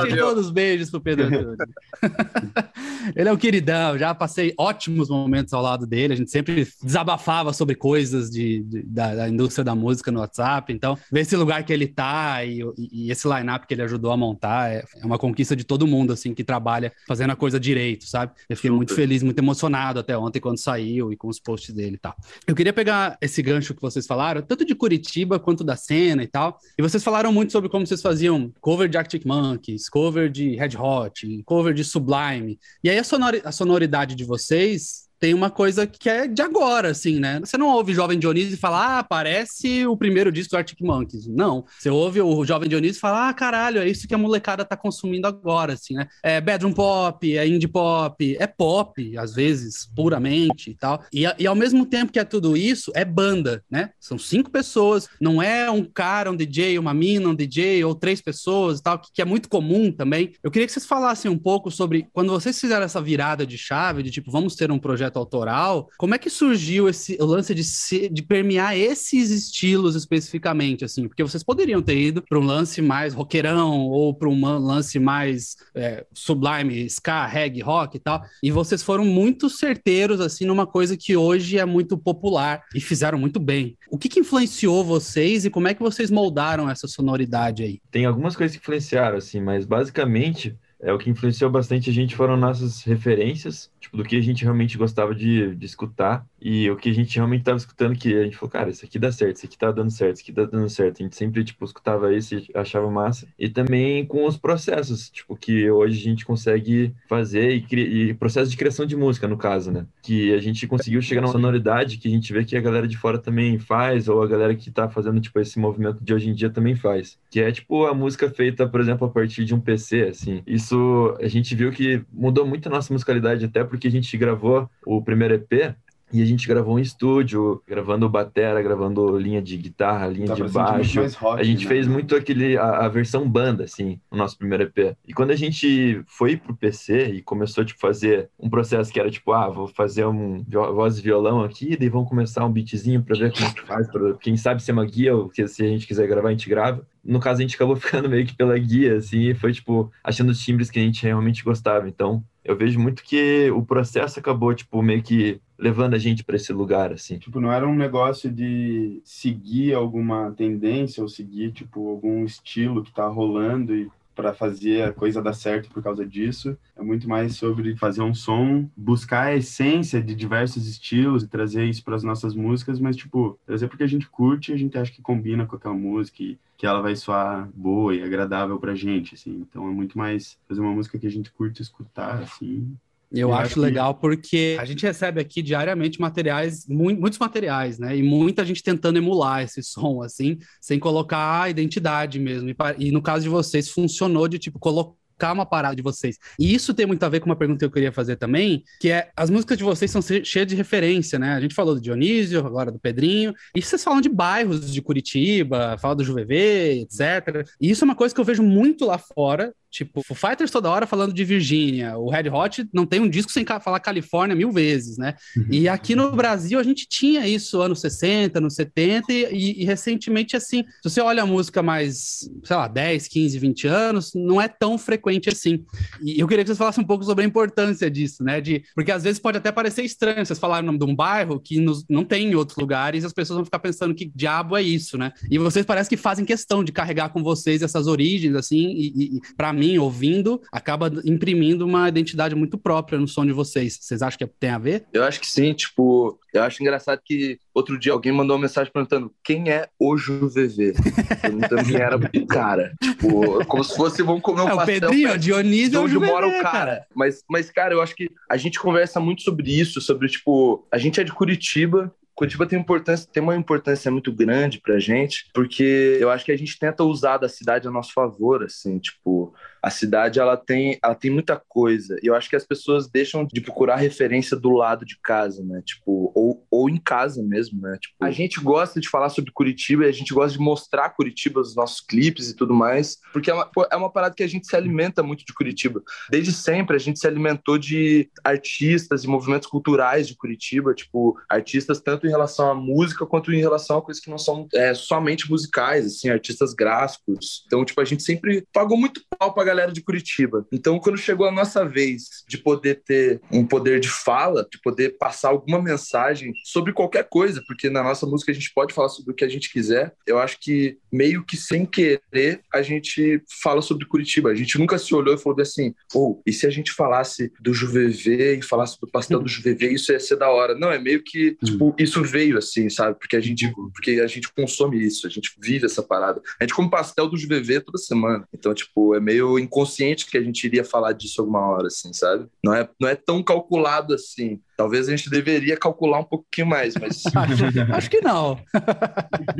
Deixem todos os beijos pro Pedro Antunes. [laughs] ele é um queridão, já passei ótimos momentos ao lado dele, a gente sempre desabafava sobre coisas de, de da, da, indústria da música no WhatsApp, então ver esse lugar que ele tá e, e esse line-up que ele ajudou a montar é, é, uma conquista de todo mundo, assim, que trabalha fazendo a coisa direito, sabe? Eu fiquei Super. muito feliz, muito emocionado até ontem quando saiu e com os posts dele e tal. Eu queria pegar esse gancho que vocês falaram, tanto de Curitiba quanto da cena e tal. E vocês falaram muito sobre como vocês faziam cover de Arctic Monkeys, cover de Red Hot, cover de Sublime. E aí a, sonori a sonoridade de vocês tem uma coisa que é de agora, assim, né? Você não ouve Jovem Dionísio e ah, parece o primeiro disco do Arctic Monkeys. Não. Você ouve o Jovem Dionísio e ah, caralho, é isso que a molecada tá consumindo agora, assim, né? É bedroom pop, é indie pop, é pop, às vezes, puramente e tal. E, e ao mesmo tempo que é tudo isso, é banda, né? São cinco pessoas, não é um cara, um DJ, uma mina, um DJ, ou três pessoas e tal, que, que é muito comum também. Eu queria que vocês falassem um pouco sobre quando vocês fizeram essa virada de chave, de tipo, vamos ter um projeto projeto autoral, como é que surgiu esse o lance de, de permear esses estilos especificamente, assim? Porque vocês poderiam ter ido para um lance mais roqueirão ou para um lance mais é, sublime, ska, reggae, rock e tal, e vocês foram muito certeiros, assim, numa coisa que hoje é muito popular e fizeram muito bem. O que, que influenciou vocês e como é que vocês moldaram essa sonoridade aí? Tem algumas coisas que influenciaram, assim, mas basicamente é o que influenciou bastante a gente foram nossas referências, tipo, do que a gente realmente gostava de, de escutar e o que a gente realmente estava escutando que a gente falou, cara, isso aqui dá certo, isso aqui tá dando certo, isso aqui tá dando certo. A gente sempre, tipo, escutava isso e achava massa. E também com os processos, tipo, que hoje a gente consegue fazer e, e processo de criação de música, no caso, né? Que a gente conseguiu chegar numa sonoridade que a gente vê que a galera de fora também faz, ou a galera que tá fazendo, tipo, esse movimento de hoje em dia também faz. Que é, tipo, a música feita, por exemplo, a partir de um PC, assim. Isso a gente viu que mudou muito a nossa musicalidade, até porque a gente gravou o primeiro EP E a gente gravou um estúdio, gravando batera, gravando linha de guitarra, linha Dá de sentir muito baixo. rock, a gente né? fez muito aquele a, a versão banda assim, no nosso primeiro EP. E quando a gente foi pro PC e começou tipo fazer um processo que era tipo, ah, vou fazer um vo- voz e violão aqui, daí vamos começar um beatzinho pra ver como que faz, pra, quem sabe ser uma guia ou que se a gente quiser gravar a gente grava. No caso a gente acabou [laughs] ficando meio que pela guia assim, e foi tipo achando os timbres que a gente realmente gostava. Então, eu vejo muito que o processo acabou tipo meio que levando a gente pra esse lugar assim. Tipo, não era um negócio de seguir alguma tendência ou seguir, tipo, algum estilo que tá rolando e para fazer a coisa dar certo por causa disso. É muito mais sobre fazer um som, buscar a essência de diversos estilos e trazer isso para as nossas músicas, mas, tipo, trazer porque a gente curte a gente acha que combina com aquela música e que ela vai soar boa e agradável pra gente, assim. Então é muito mais fazer uma música que a gente curte escutar, assim, Eu Eu acho legal porque a gente recebe aqui diariamente materiais, mui- muitos materiais, né? E muita gente tentando emular esse [laughs] som, assim, sem colocar a identidade mesmo. E, e no caso de vocês, funcionou de tipo colocar uma parada de vocês. E isso tem muito a ver com uma pergunta que eu queria fazer também, que é as músicas de vocês são che- cheias de referência, né? A gente falou do Dionísio, agora do Pedrinho, e vocês falam de bairros de Curitiba, falam do Juvevê, etc. E isso é uma coisa que eu vejo muito lá fora, Tipo, Foo Fighters toda hora falando de Virgínia. O Red Hot não tem um disco sem falar Califórnia mil vezes, né? E aqui no Brasil a gente tinha isso anos 60, anos 70, e, e recentemente, assim, se você olha a música mais, sei lá, 10, 15, 20 anos, não é tão frequente assim. E eu queria que vocês falassem um pouco sobre a importância disso, né? De, porque às vezes pode até parecer estranho vocês falarem o nome de um bairro que nos- não tem em outros lugares e as pessoas vão ficar pensando que diabo é isso, né? E vocês parece que fazem questão de carregar com vocês essas origens, assim, e, e, e para mim, ouvindo, acaba imprimindo uma identidade muito própria no som de vocês. Vocês acham que tem a ver? Eu acho que sim, tipo, eu acho engraçado que outro dia alguém mandou uma mensagem perguntando quem é o JuVV? Perguntando quem era o cara. Tipo, como se fosse, vamos comer um É o pastel. Pedrinho, o Dionísio de é o onde mora o Juvenê, cara. Mas, mas, cara, eu acho que a gente conversa muito sobre isso, sobre, tipo, a gente é de Curitiba. Curitiba tem, importância, tem uma importância muito grande pra gente, porque eu acho que a gente tenta usar da cidade a nosso favor, assim, tipo, a cidade ela tem, ela tem muita coisa. E eu acho que as pessoas deixam de procurar referência do lado de casa, né? Tipo, ou, ou em casa mesmo, né? Tipo, a gente gosta de falar sobre Curitiba e a gente gosta de mostrar Curitiba nos nossos clipes e tudo mais, porque é uma, é uma parada que a gente se alimenta muito de Curitiba. Desde sempre a gente se alimentou de artistas e movimentos culturais de Curitiba, tipo, artistas tanto em relação à música quanto em relação a coisas que não são é, somente musicais, assim, artistas gráficos. Então, tipo, a gente sempre pagou muito pau pra galera de Curitiba. Então, quando chegou a nossa vez de poder ter um poder de fala, de poder passar alguma mensagem sobre qualquer coisa, porque na nossa música a gente pode falar sobre o que a gente quiser, eu acho que meio que sem querer a gente fala sobre Curitiba. A gente nunca se olhou e falou assim, ou e se a gente falasse do Juvevê e falasse do pastel do Juvevê, isso ia ser da hora. Não, é meio que, tipo, isso veio assim, sabe? Porque a gente, porque a gente consome isso, a gente vive essa parada. A gente come pastel do Juvevê toda semana. Então, tipo, é meio inconsciente que a gente iria falar disso alguma hora, assim, sabe? Não é, não é tão calculado assim. Talvez a gente deveria calcular um pouquinho mais, mas. [laughs] acho, acho que não.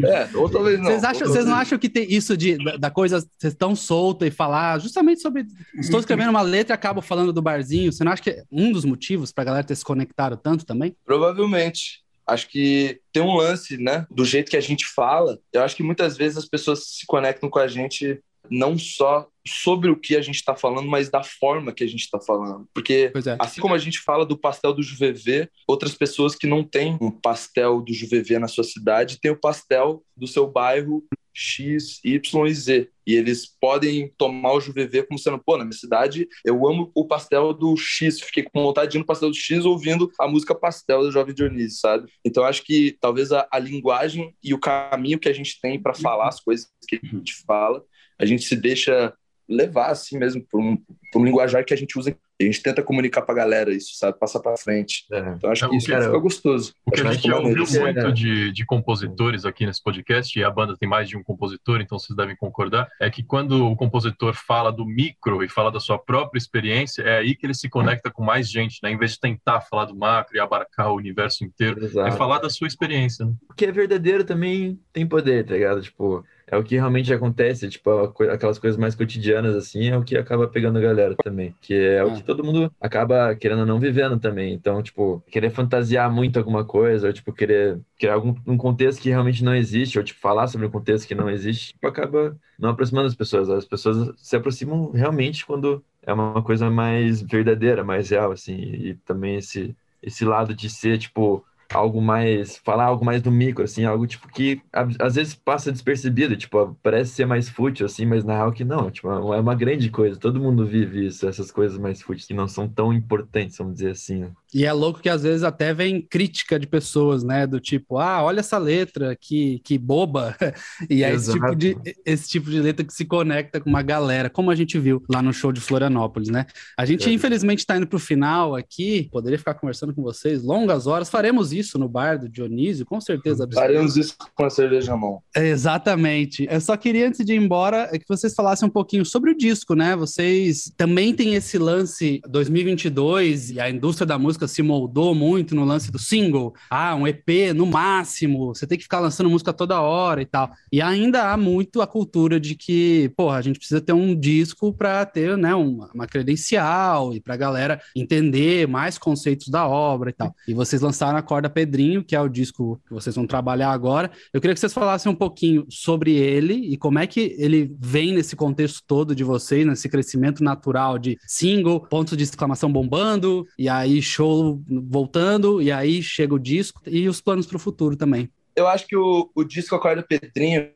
É, ou talvez não. Vocês, acham, vocês não acham que tem isso de, da, da coisa ser tão solta e falar justamente sobre. Estou escrevendo uma letra e acabo falando do barzinho. Você não acha que é um dos motivos pra galera ter se conectado tanto também? Provavelmente. Acho que tem um lance, né? Do jeito que a gente fala, eu acho que muitas vezes as pessoas se conectam com a gente não só sobre o que a gente está falando, mas da forma que a gente está falando. Porque é. assim como a gente fala do pastel do Juvevê, outras pessoas que não têm um pastel do Juvevê na sua cidade têm o pastel do seu bairro X, Y e Z. E eles podem tomar o Juvevê como sendo, pô, na minha cidade eu amo o pastel do X, fiquei com vontade de ir no pastel do X ouvindo a música Pastel do Jovem Dionísio, sabe? Então acho que talvez a, a linguagem e o caminho que a gente tem para falar as coisas que a gente fala, a gente se deixa levar assim mesmo por um, um linguajar que a gente usa. A gente tenta comunicar pra galera isso, sabe? Passar pra frente. É. Então acho É, que isso que- fica gostoso. O que Acho a que gente já ouviu maneiro. muito É. de, de compositores aqui nesse podcast, e a banda tem mais de um compositor, então vocês devem concordar, é que quando o compositor fala do micro e fala da sua própria experiência, é aí que ele se conecta com mais gente, né? Em vez de tentar falar do macro e abarcar o universo inteiro, é Exato. falar da sua experiência, né? O que é verdadeiro também tem poder, tá ligado? Tipo, é o que realmente acontece, tipo, aquelas coisas mais cotidianas, assim, é o que acaba pegando a galera também. Que é o que todo mundo acaba querendo ou não vivendo também. Então, tipo, querer fantasiar muito alguma coisa, ou, tipo, querer criar algum um contexto que realmente não existe, ou, tipo, falar sobre um contexto que não existe, tipo, acaba não aproximando as pessoas. As pessoas se aproximam realmente quando é uma coisa mais verdadeira, mais real, assim. E também esse, esse lado de ser, tipo, algo mais, falar algo mais do micro, assim, algo tipo que às vezes passa despercebido, tipo, parece ser mais fútil, assim, mas na real que não, tipo, é uma grande coisa, todo mundo vive isso, essas coisas mais fúteis que não são tão importantes, vamos dizer assim. Né? E é louco que às vezes até vem crítica de pessoas, né? Do tipo, ah, olha essa letra, que, que boba. [laughs] e é esse tipo, de, esse tipo de letra que se conecta com uma galera, como a gente viu lá no show de Florianópolis, né? A gente, é. infelizmente, está indo para o final aqui. Poderia ficar conversando com vocês longas horas. Faremos isso no bar do Dionísio, com certeza. Faremos isso com a cerveja à mão. exatamente. Eu só queria, antes de ir embora, que vocês falassem um pouquinho sobre o disco, né? Vocês também têm esse lance 2022 e a indústria da música música se moldou muito no lance do single. Ah, um EP no máximo, você tem que ficar lançando música toda hora e tal. E ainda há muito a cultura de que, porra, a gente precisa ter um disco para ter, né, uma, uma credencial e pra galera entender mais conceitos da obra e tal. E vocês lançaram a Corda Pedrinho, que é o disco que vocês vão trabalhar agora. Eu queria que vocês falassem um pouquinho sobre ele e como é que ele vem nesse contexto todo de vocês, nesse crescimento natural de single, pontos de exclamação bombando, e aí show voltando, e aí chega o disco e os planos para o futuro também. Eu acho que o, o disco Acorda Pedrinho,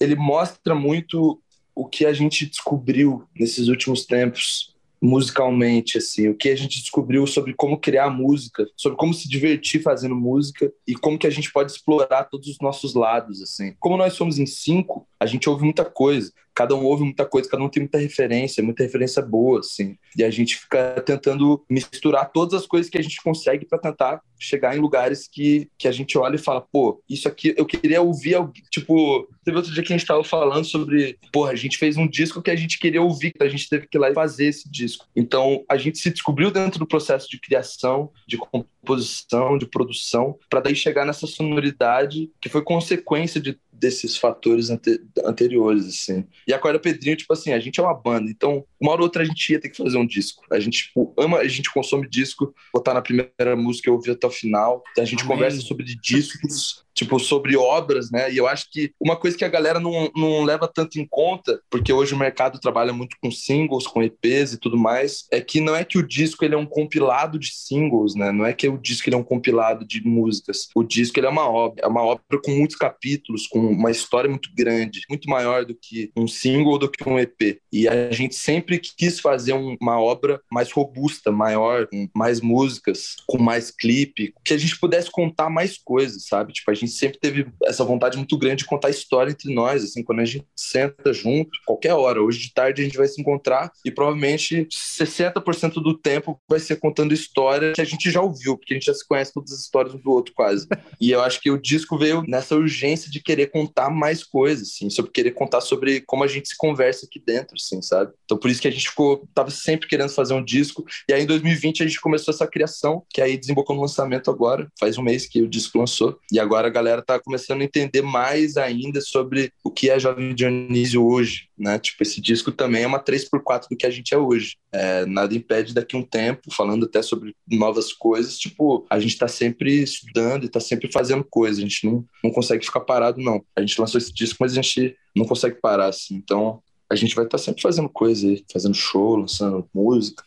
ele mostra muito o que a gente descobriu nesses últimos tempos musicalmente, assim, o que a gente descobriu sobre como criar música, sobre como se divertir fazendo música e como que a gente pode explorar todos os nossos lados, assim. Como nós somos em cinco, a gente ouve muita coisa cada um ouve muita coisa, cada um tem muita referência, muita referência boa, assim. E a gente fica tentando misturar todas as coisas que a gente consegue para tentar chegar em lugares que, que a gente olha e fala, pô, isso aqui eu queria ouvir, tipo, teve outro dia que a gente tava falando sobre, porra, a gente fez um disco que a gente queria ouvir, que a gente teve que ir lá e fazer esse disco. Então, a gente se descobriu dentro do processo de criação, de composição, de produção, para daí chegar nessa sonoridade que foi consequência de desses fatores ante anteriores, assim. E a Corda Pedrinho, tipo assim, a gente é uma banda, então uma hora ou outra a gente ia ter que fazer um disco. A gente, tipo, ama, a gente consome disco, botar na primeira música e ouvir até o final. Então a gente Amém. conversa sobre discos, tipo, sobre obras, né? E eu acho que uma coisa que a galera não, não leva tanto em conta, porque hoje o mercado trabalha muito com singles, com EPs e tudo mais, é que não é que o disco ele é um compilado de singles, né? Não é que o disco ele é um compilado de músicas. O disco ele é uma obra, é uma obra com muitos capítulos, com uma história muito grande, muito maior do que um single, do que um EP. E a gente sempre quis fazer uma obra mais robusta, maior, com mais músicas, com mais clipe, que a gente pudesse contar mais coisas, sabe? Tipo, a gente gente sempre teve essa vontade muito grande de contar história entre nós, assim, quando a gente senta junto, qualquer hora. Hoje de tarde a gente vai se encontrar e provavelmente 60% do tempo vai ser contando história que a gente já ouviu, porque a gente já se conhece todas as histórias um do outro quase. [laughs] E eu acho que o disco veio nessa urgência de querer contar mais coisas, assim, sobre querer contar sobre como a gente se conversa aqui dentro, assim, sabe? Então por isso que a gente ficou, tava sempre querendo fazer um disco. E aí em 2020 a gente começou essa criação, que aí desembocou no lançamento agora, faz um mês que o disco lançou. E agora galera tá começando a entender mais ainda sobre o que é Jovem Dionísio hoje, né? Tipo, esse disco também é uma 3x4 do que a gente é hoje. É, nada impede daqui um tempo, falando até sobre novas coisas, tipo, a gente tá sempre estudando e tá sempre fazendo coisas, a gente não, não consegue ficar parado, não. A gente lançou esse disco, mas a gente não consegue parar, assim. Então, a gente vai estar tá sempre fazendo coisa aí, fazendo show, lançando música.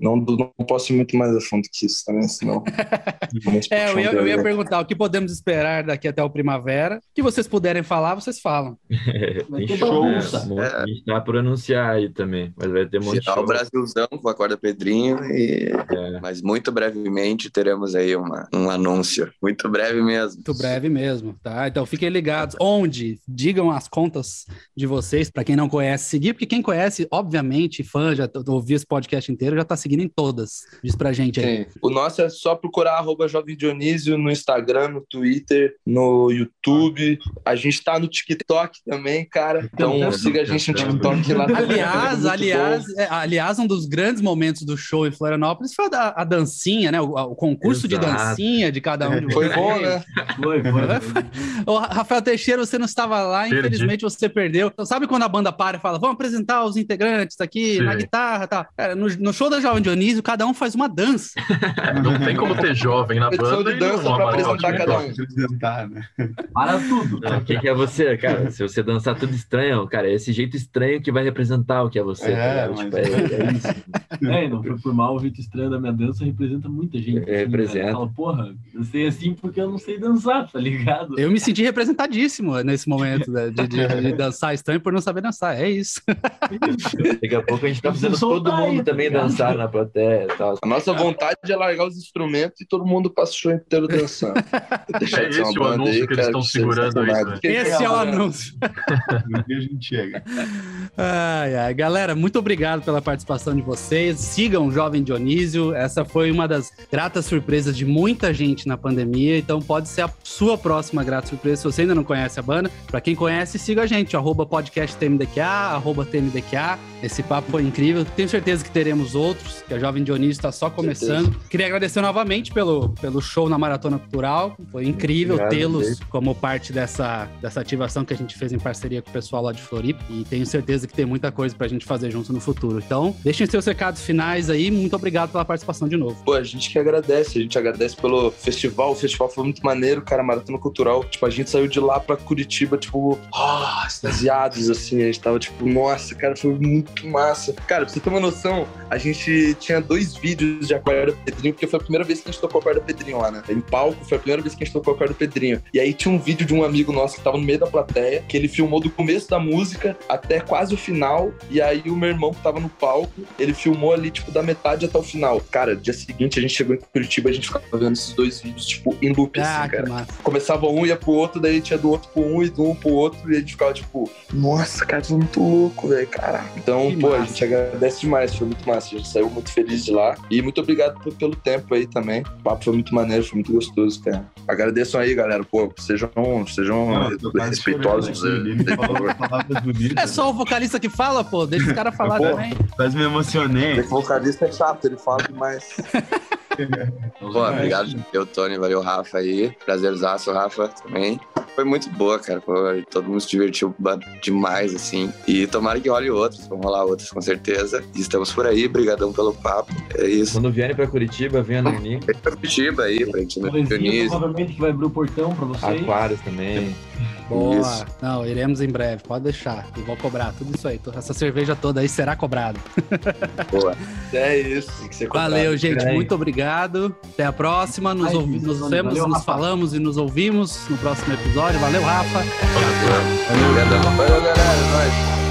Não, não posso ir muito mais a fundo que isso também, senão. [laughs] é, eu ia, eu ia, perguntar o que podemos esperar daqui até o primavera. O que vocês puderem falar, vocês falam. [laughs] Tem show, né? É. A gente tá por anunciar aí também, mas vai ter um monte de show. o Brasilzão com a Corda Pedrinho, e... É. mas muito brevemente teremos aí uma, um anúncio. Muito breve mesmo. Muito breve mesmo, tá? Então fiquem ligados. Onde? Digam as contas de vocês, para quem não conhece, seguir, porque quem conhece, obviamente, fã, já ouviu esse podcast inteiro, já tá seguindo seguindo em todas. Diz pra gente aí. Sim. O nosso é só procurar arroba Jovem Dionísio no Instagram, no Twitter, no YouTube. A gente tá no TikTok também, cara. Então siga a gente no TikTok lá. Aliás, aliás, é, aliás, um dos grandes momentos do show em Florianópolis foi a, da- a dancinha, né? O, o concurso de Exato. dancinha de cada um de Foi vocês. bom, né? Foi, foi. Ô, Rafael Teixeira, você não estava lá, Perdi. infelizmente você perdeu. Então, sabe quando a banda para e fala, vamos apresentar os integrantes aqui Sim. na guitarra e tal? Cara, no, no show da Jovem Dionísio, cada um faz uma dança. [laughs] Não tem como ter jovem na banda de e dança o apresentar cada um. Né? Para tudo. Não, o que, que é você, cara? Se você dançar tudo estranho, cara, é esse jeito estranho que vai representar o que é você, É, tá mas- Tipo, é, é isso. [laughs] É, não foi por mal, o jeito estranho da minha dança representa muita gente. É, representa. Cara. Fala, porra, eu sei assim porque eu não sei dançar, tá ligado? Eu me senti representadíssimo nesse momento né, de, de- de dançar estranho por não saber dançar. É isso. [laughs] Daqui a pouco a gente tá fazendo todo mundo aí, tá também ligado? dançar na plateia e tal. A nossa vontade é largar os instrumentos e todo mundo passa o show inteiro dançando. [laughs] Deixar É esse o anúncio aí, que eles cara, estão vocês segurando aí, estão né? Esse é o anúncio. A gente chega. [laughs] Ai, ai. Galera, muito obrigado pela participação de vocês. Sigam o Jovem Dionísio. Essa foi uma das gratas surpresas de muita gente na pandemia. Então pode ser a sua próxima grata surpresa se você ainda não conhece a banda. Pra quem conhece, siga a gente. Arroba podcast TMDQA, arroba TMDQA. Esse papo foi incrível. Tenho certeza que teremos outros, que a Jovem Dionísio está só começando. Queria agradecer novamente pelo, pelo show na Maratona Cultural. Foi incrível tê-los como parte dessa, dessa ativação que a gente fez em parceria com o pessoal lá de Floripa. E tenho certeza que tem muita coisa pra gente fazer junto no futuro. Então, deixem seus recados finais aí. Muito obrigado pela participação de novo. Pô, a gente que agradece, a gente agradece pelo festival, o festival foi muito maneiro, cara, Maratona Cultural. Tipo, a gente saiu de lá pra Curitiba, tipo, ah, extasiados, assim, a gente tava tipo, nossa, cara, foi muito massa. Cara, pra você ter uma noção, a gente tinha dois vídeos de Aquário Pedrinho, porque foi a primeira vez que a gente tocou Aquário Pedrinho lá, né? Em palco, foi a primeira vez que a gente tocou Aquário Pedrinho. E aí tinha um vídeo de um amigo nosso que tava no meio da plateia, que ele filmou do começo da música até quase o final, e aí o meu irmão que tava no palco, ele filmou ali, tipo, da metade até o final. Cara, dia seguinte a gente chegou em Curitiba, a gente ficava vendo esses dois vídeos, tipo, em loop, Ah, assim, que cara. massa. Começava um, ia pro outro, daí tinha do outro pro um e do um pro outro, e a gente ficava, tipo, nossa, cara, foi muito louco, velho, caraca. Então, Que pô, a massa. gente agradece demais, foi muito massa, a gente saiu muito feliz de lá. E muito obrigado p- pelo tempo aí também. O papo foi muito maneiro, foi muito gostoso, cara. Agradeçam aí, galera, pô, sejam, sejam Não, respeitosos. chorando aqui. aí, Ele por falou favor. [laughs] palavras bonitas. É só o vocalista que fala, pô. Deixa os caras falar Pô. também. Quase me emocionei. O vocalista é chato, ele fala demais. [laughs] Pô, obrigado, eu, Tony, valeu, Rafa aí. Prazerzaço, Rafa, também. Foi muito boa, cara. Pô, todo mundo se divertiu demais, assim. E tomara que role outros, vão rolar outros, com certeza. E estamos por aí, brigadão pelo papo. É isso. Quando vierem pra Curitiba, venha no. Vem pra Curitiba aí, pra gente no provavelmente que vai abrir o portão pra vocês. Aquários também. Boa. Isso. Não, iremos em breve. Pode deixar. E vou cobrar tudo isso aí. Essa cerveja toda aí será cobrada. [laughs] Boa. É isso, tem que ser Valeu, cobrado. gente. Peraí. Muito obrigado. Até a próxima. Nos, Ai, ouvi- nos valeu, vemos, valeu, nos Rafa. falamos e nos ouvimos no próximo episódio. Valeu, Rafa. Obrigadão. Valeu, galera, é nóis.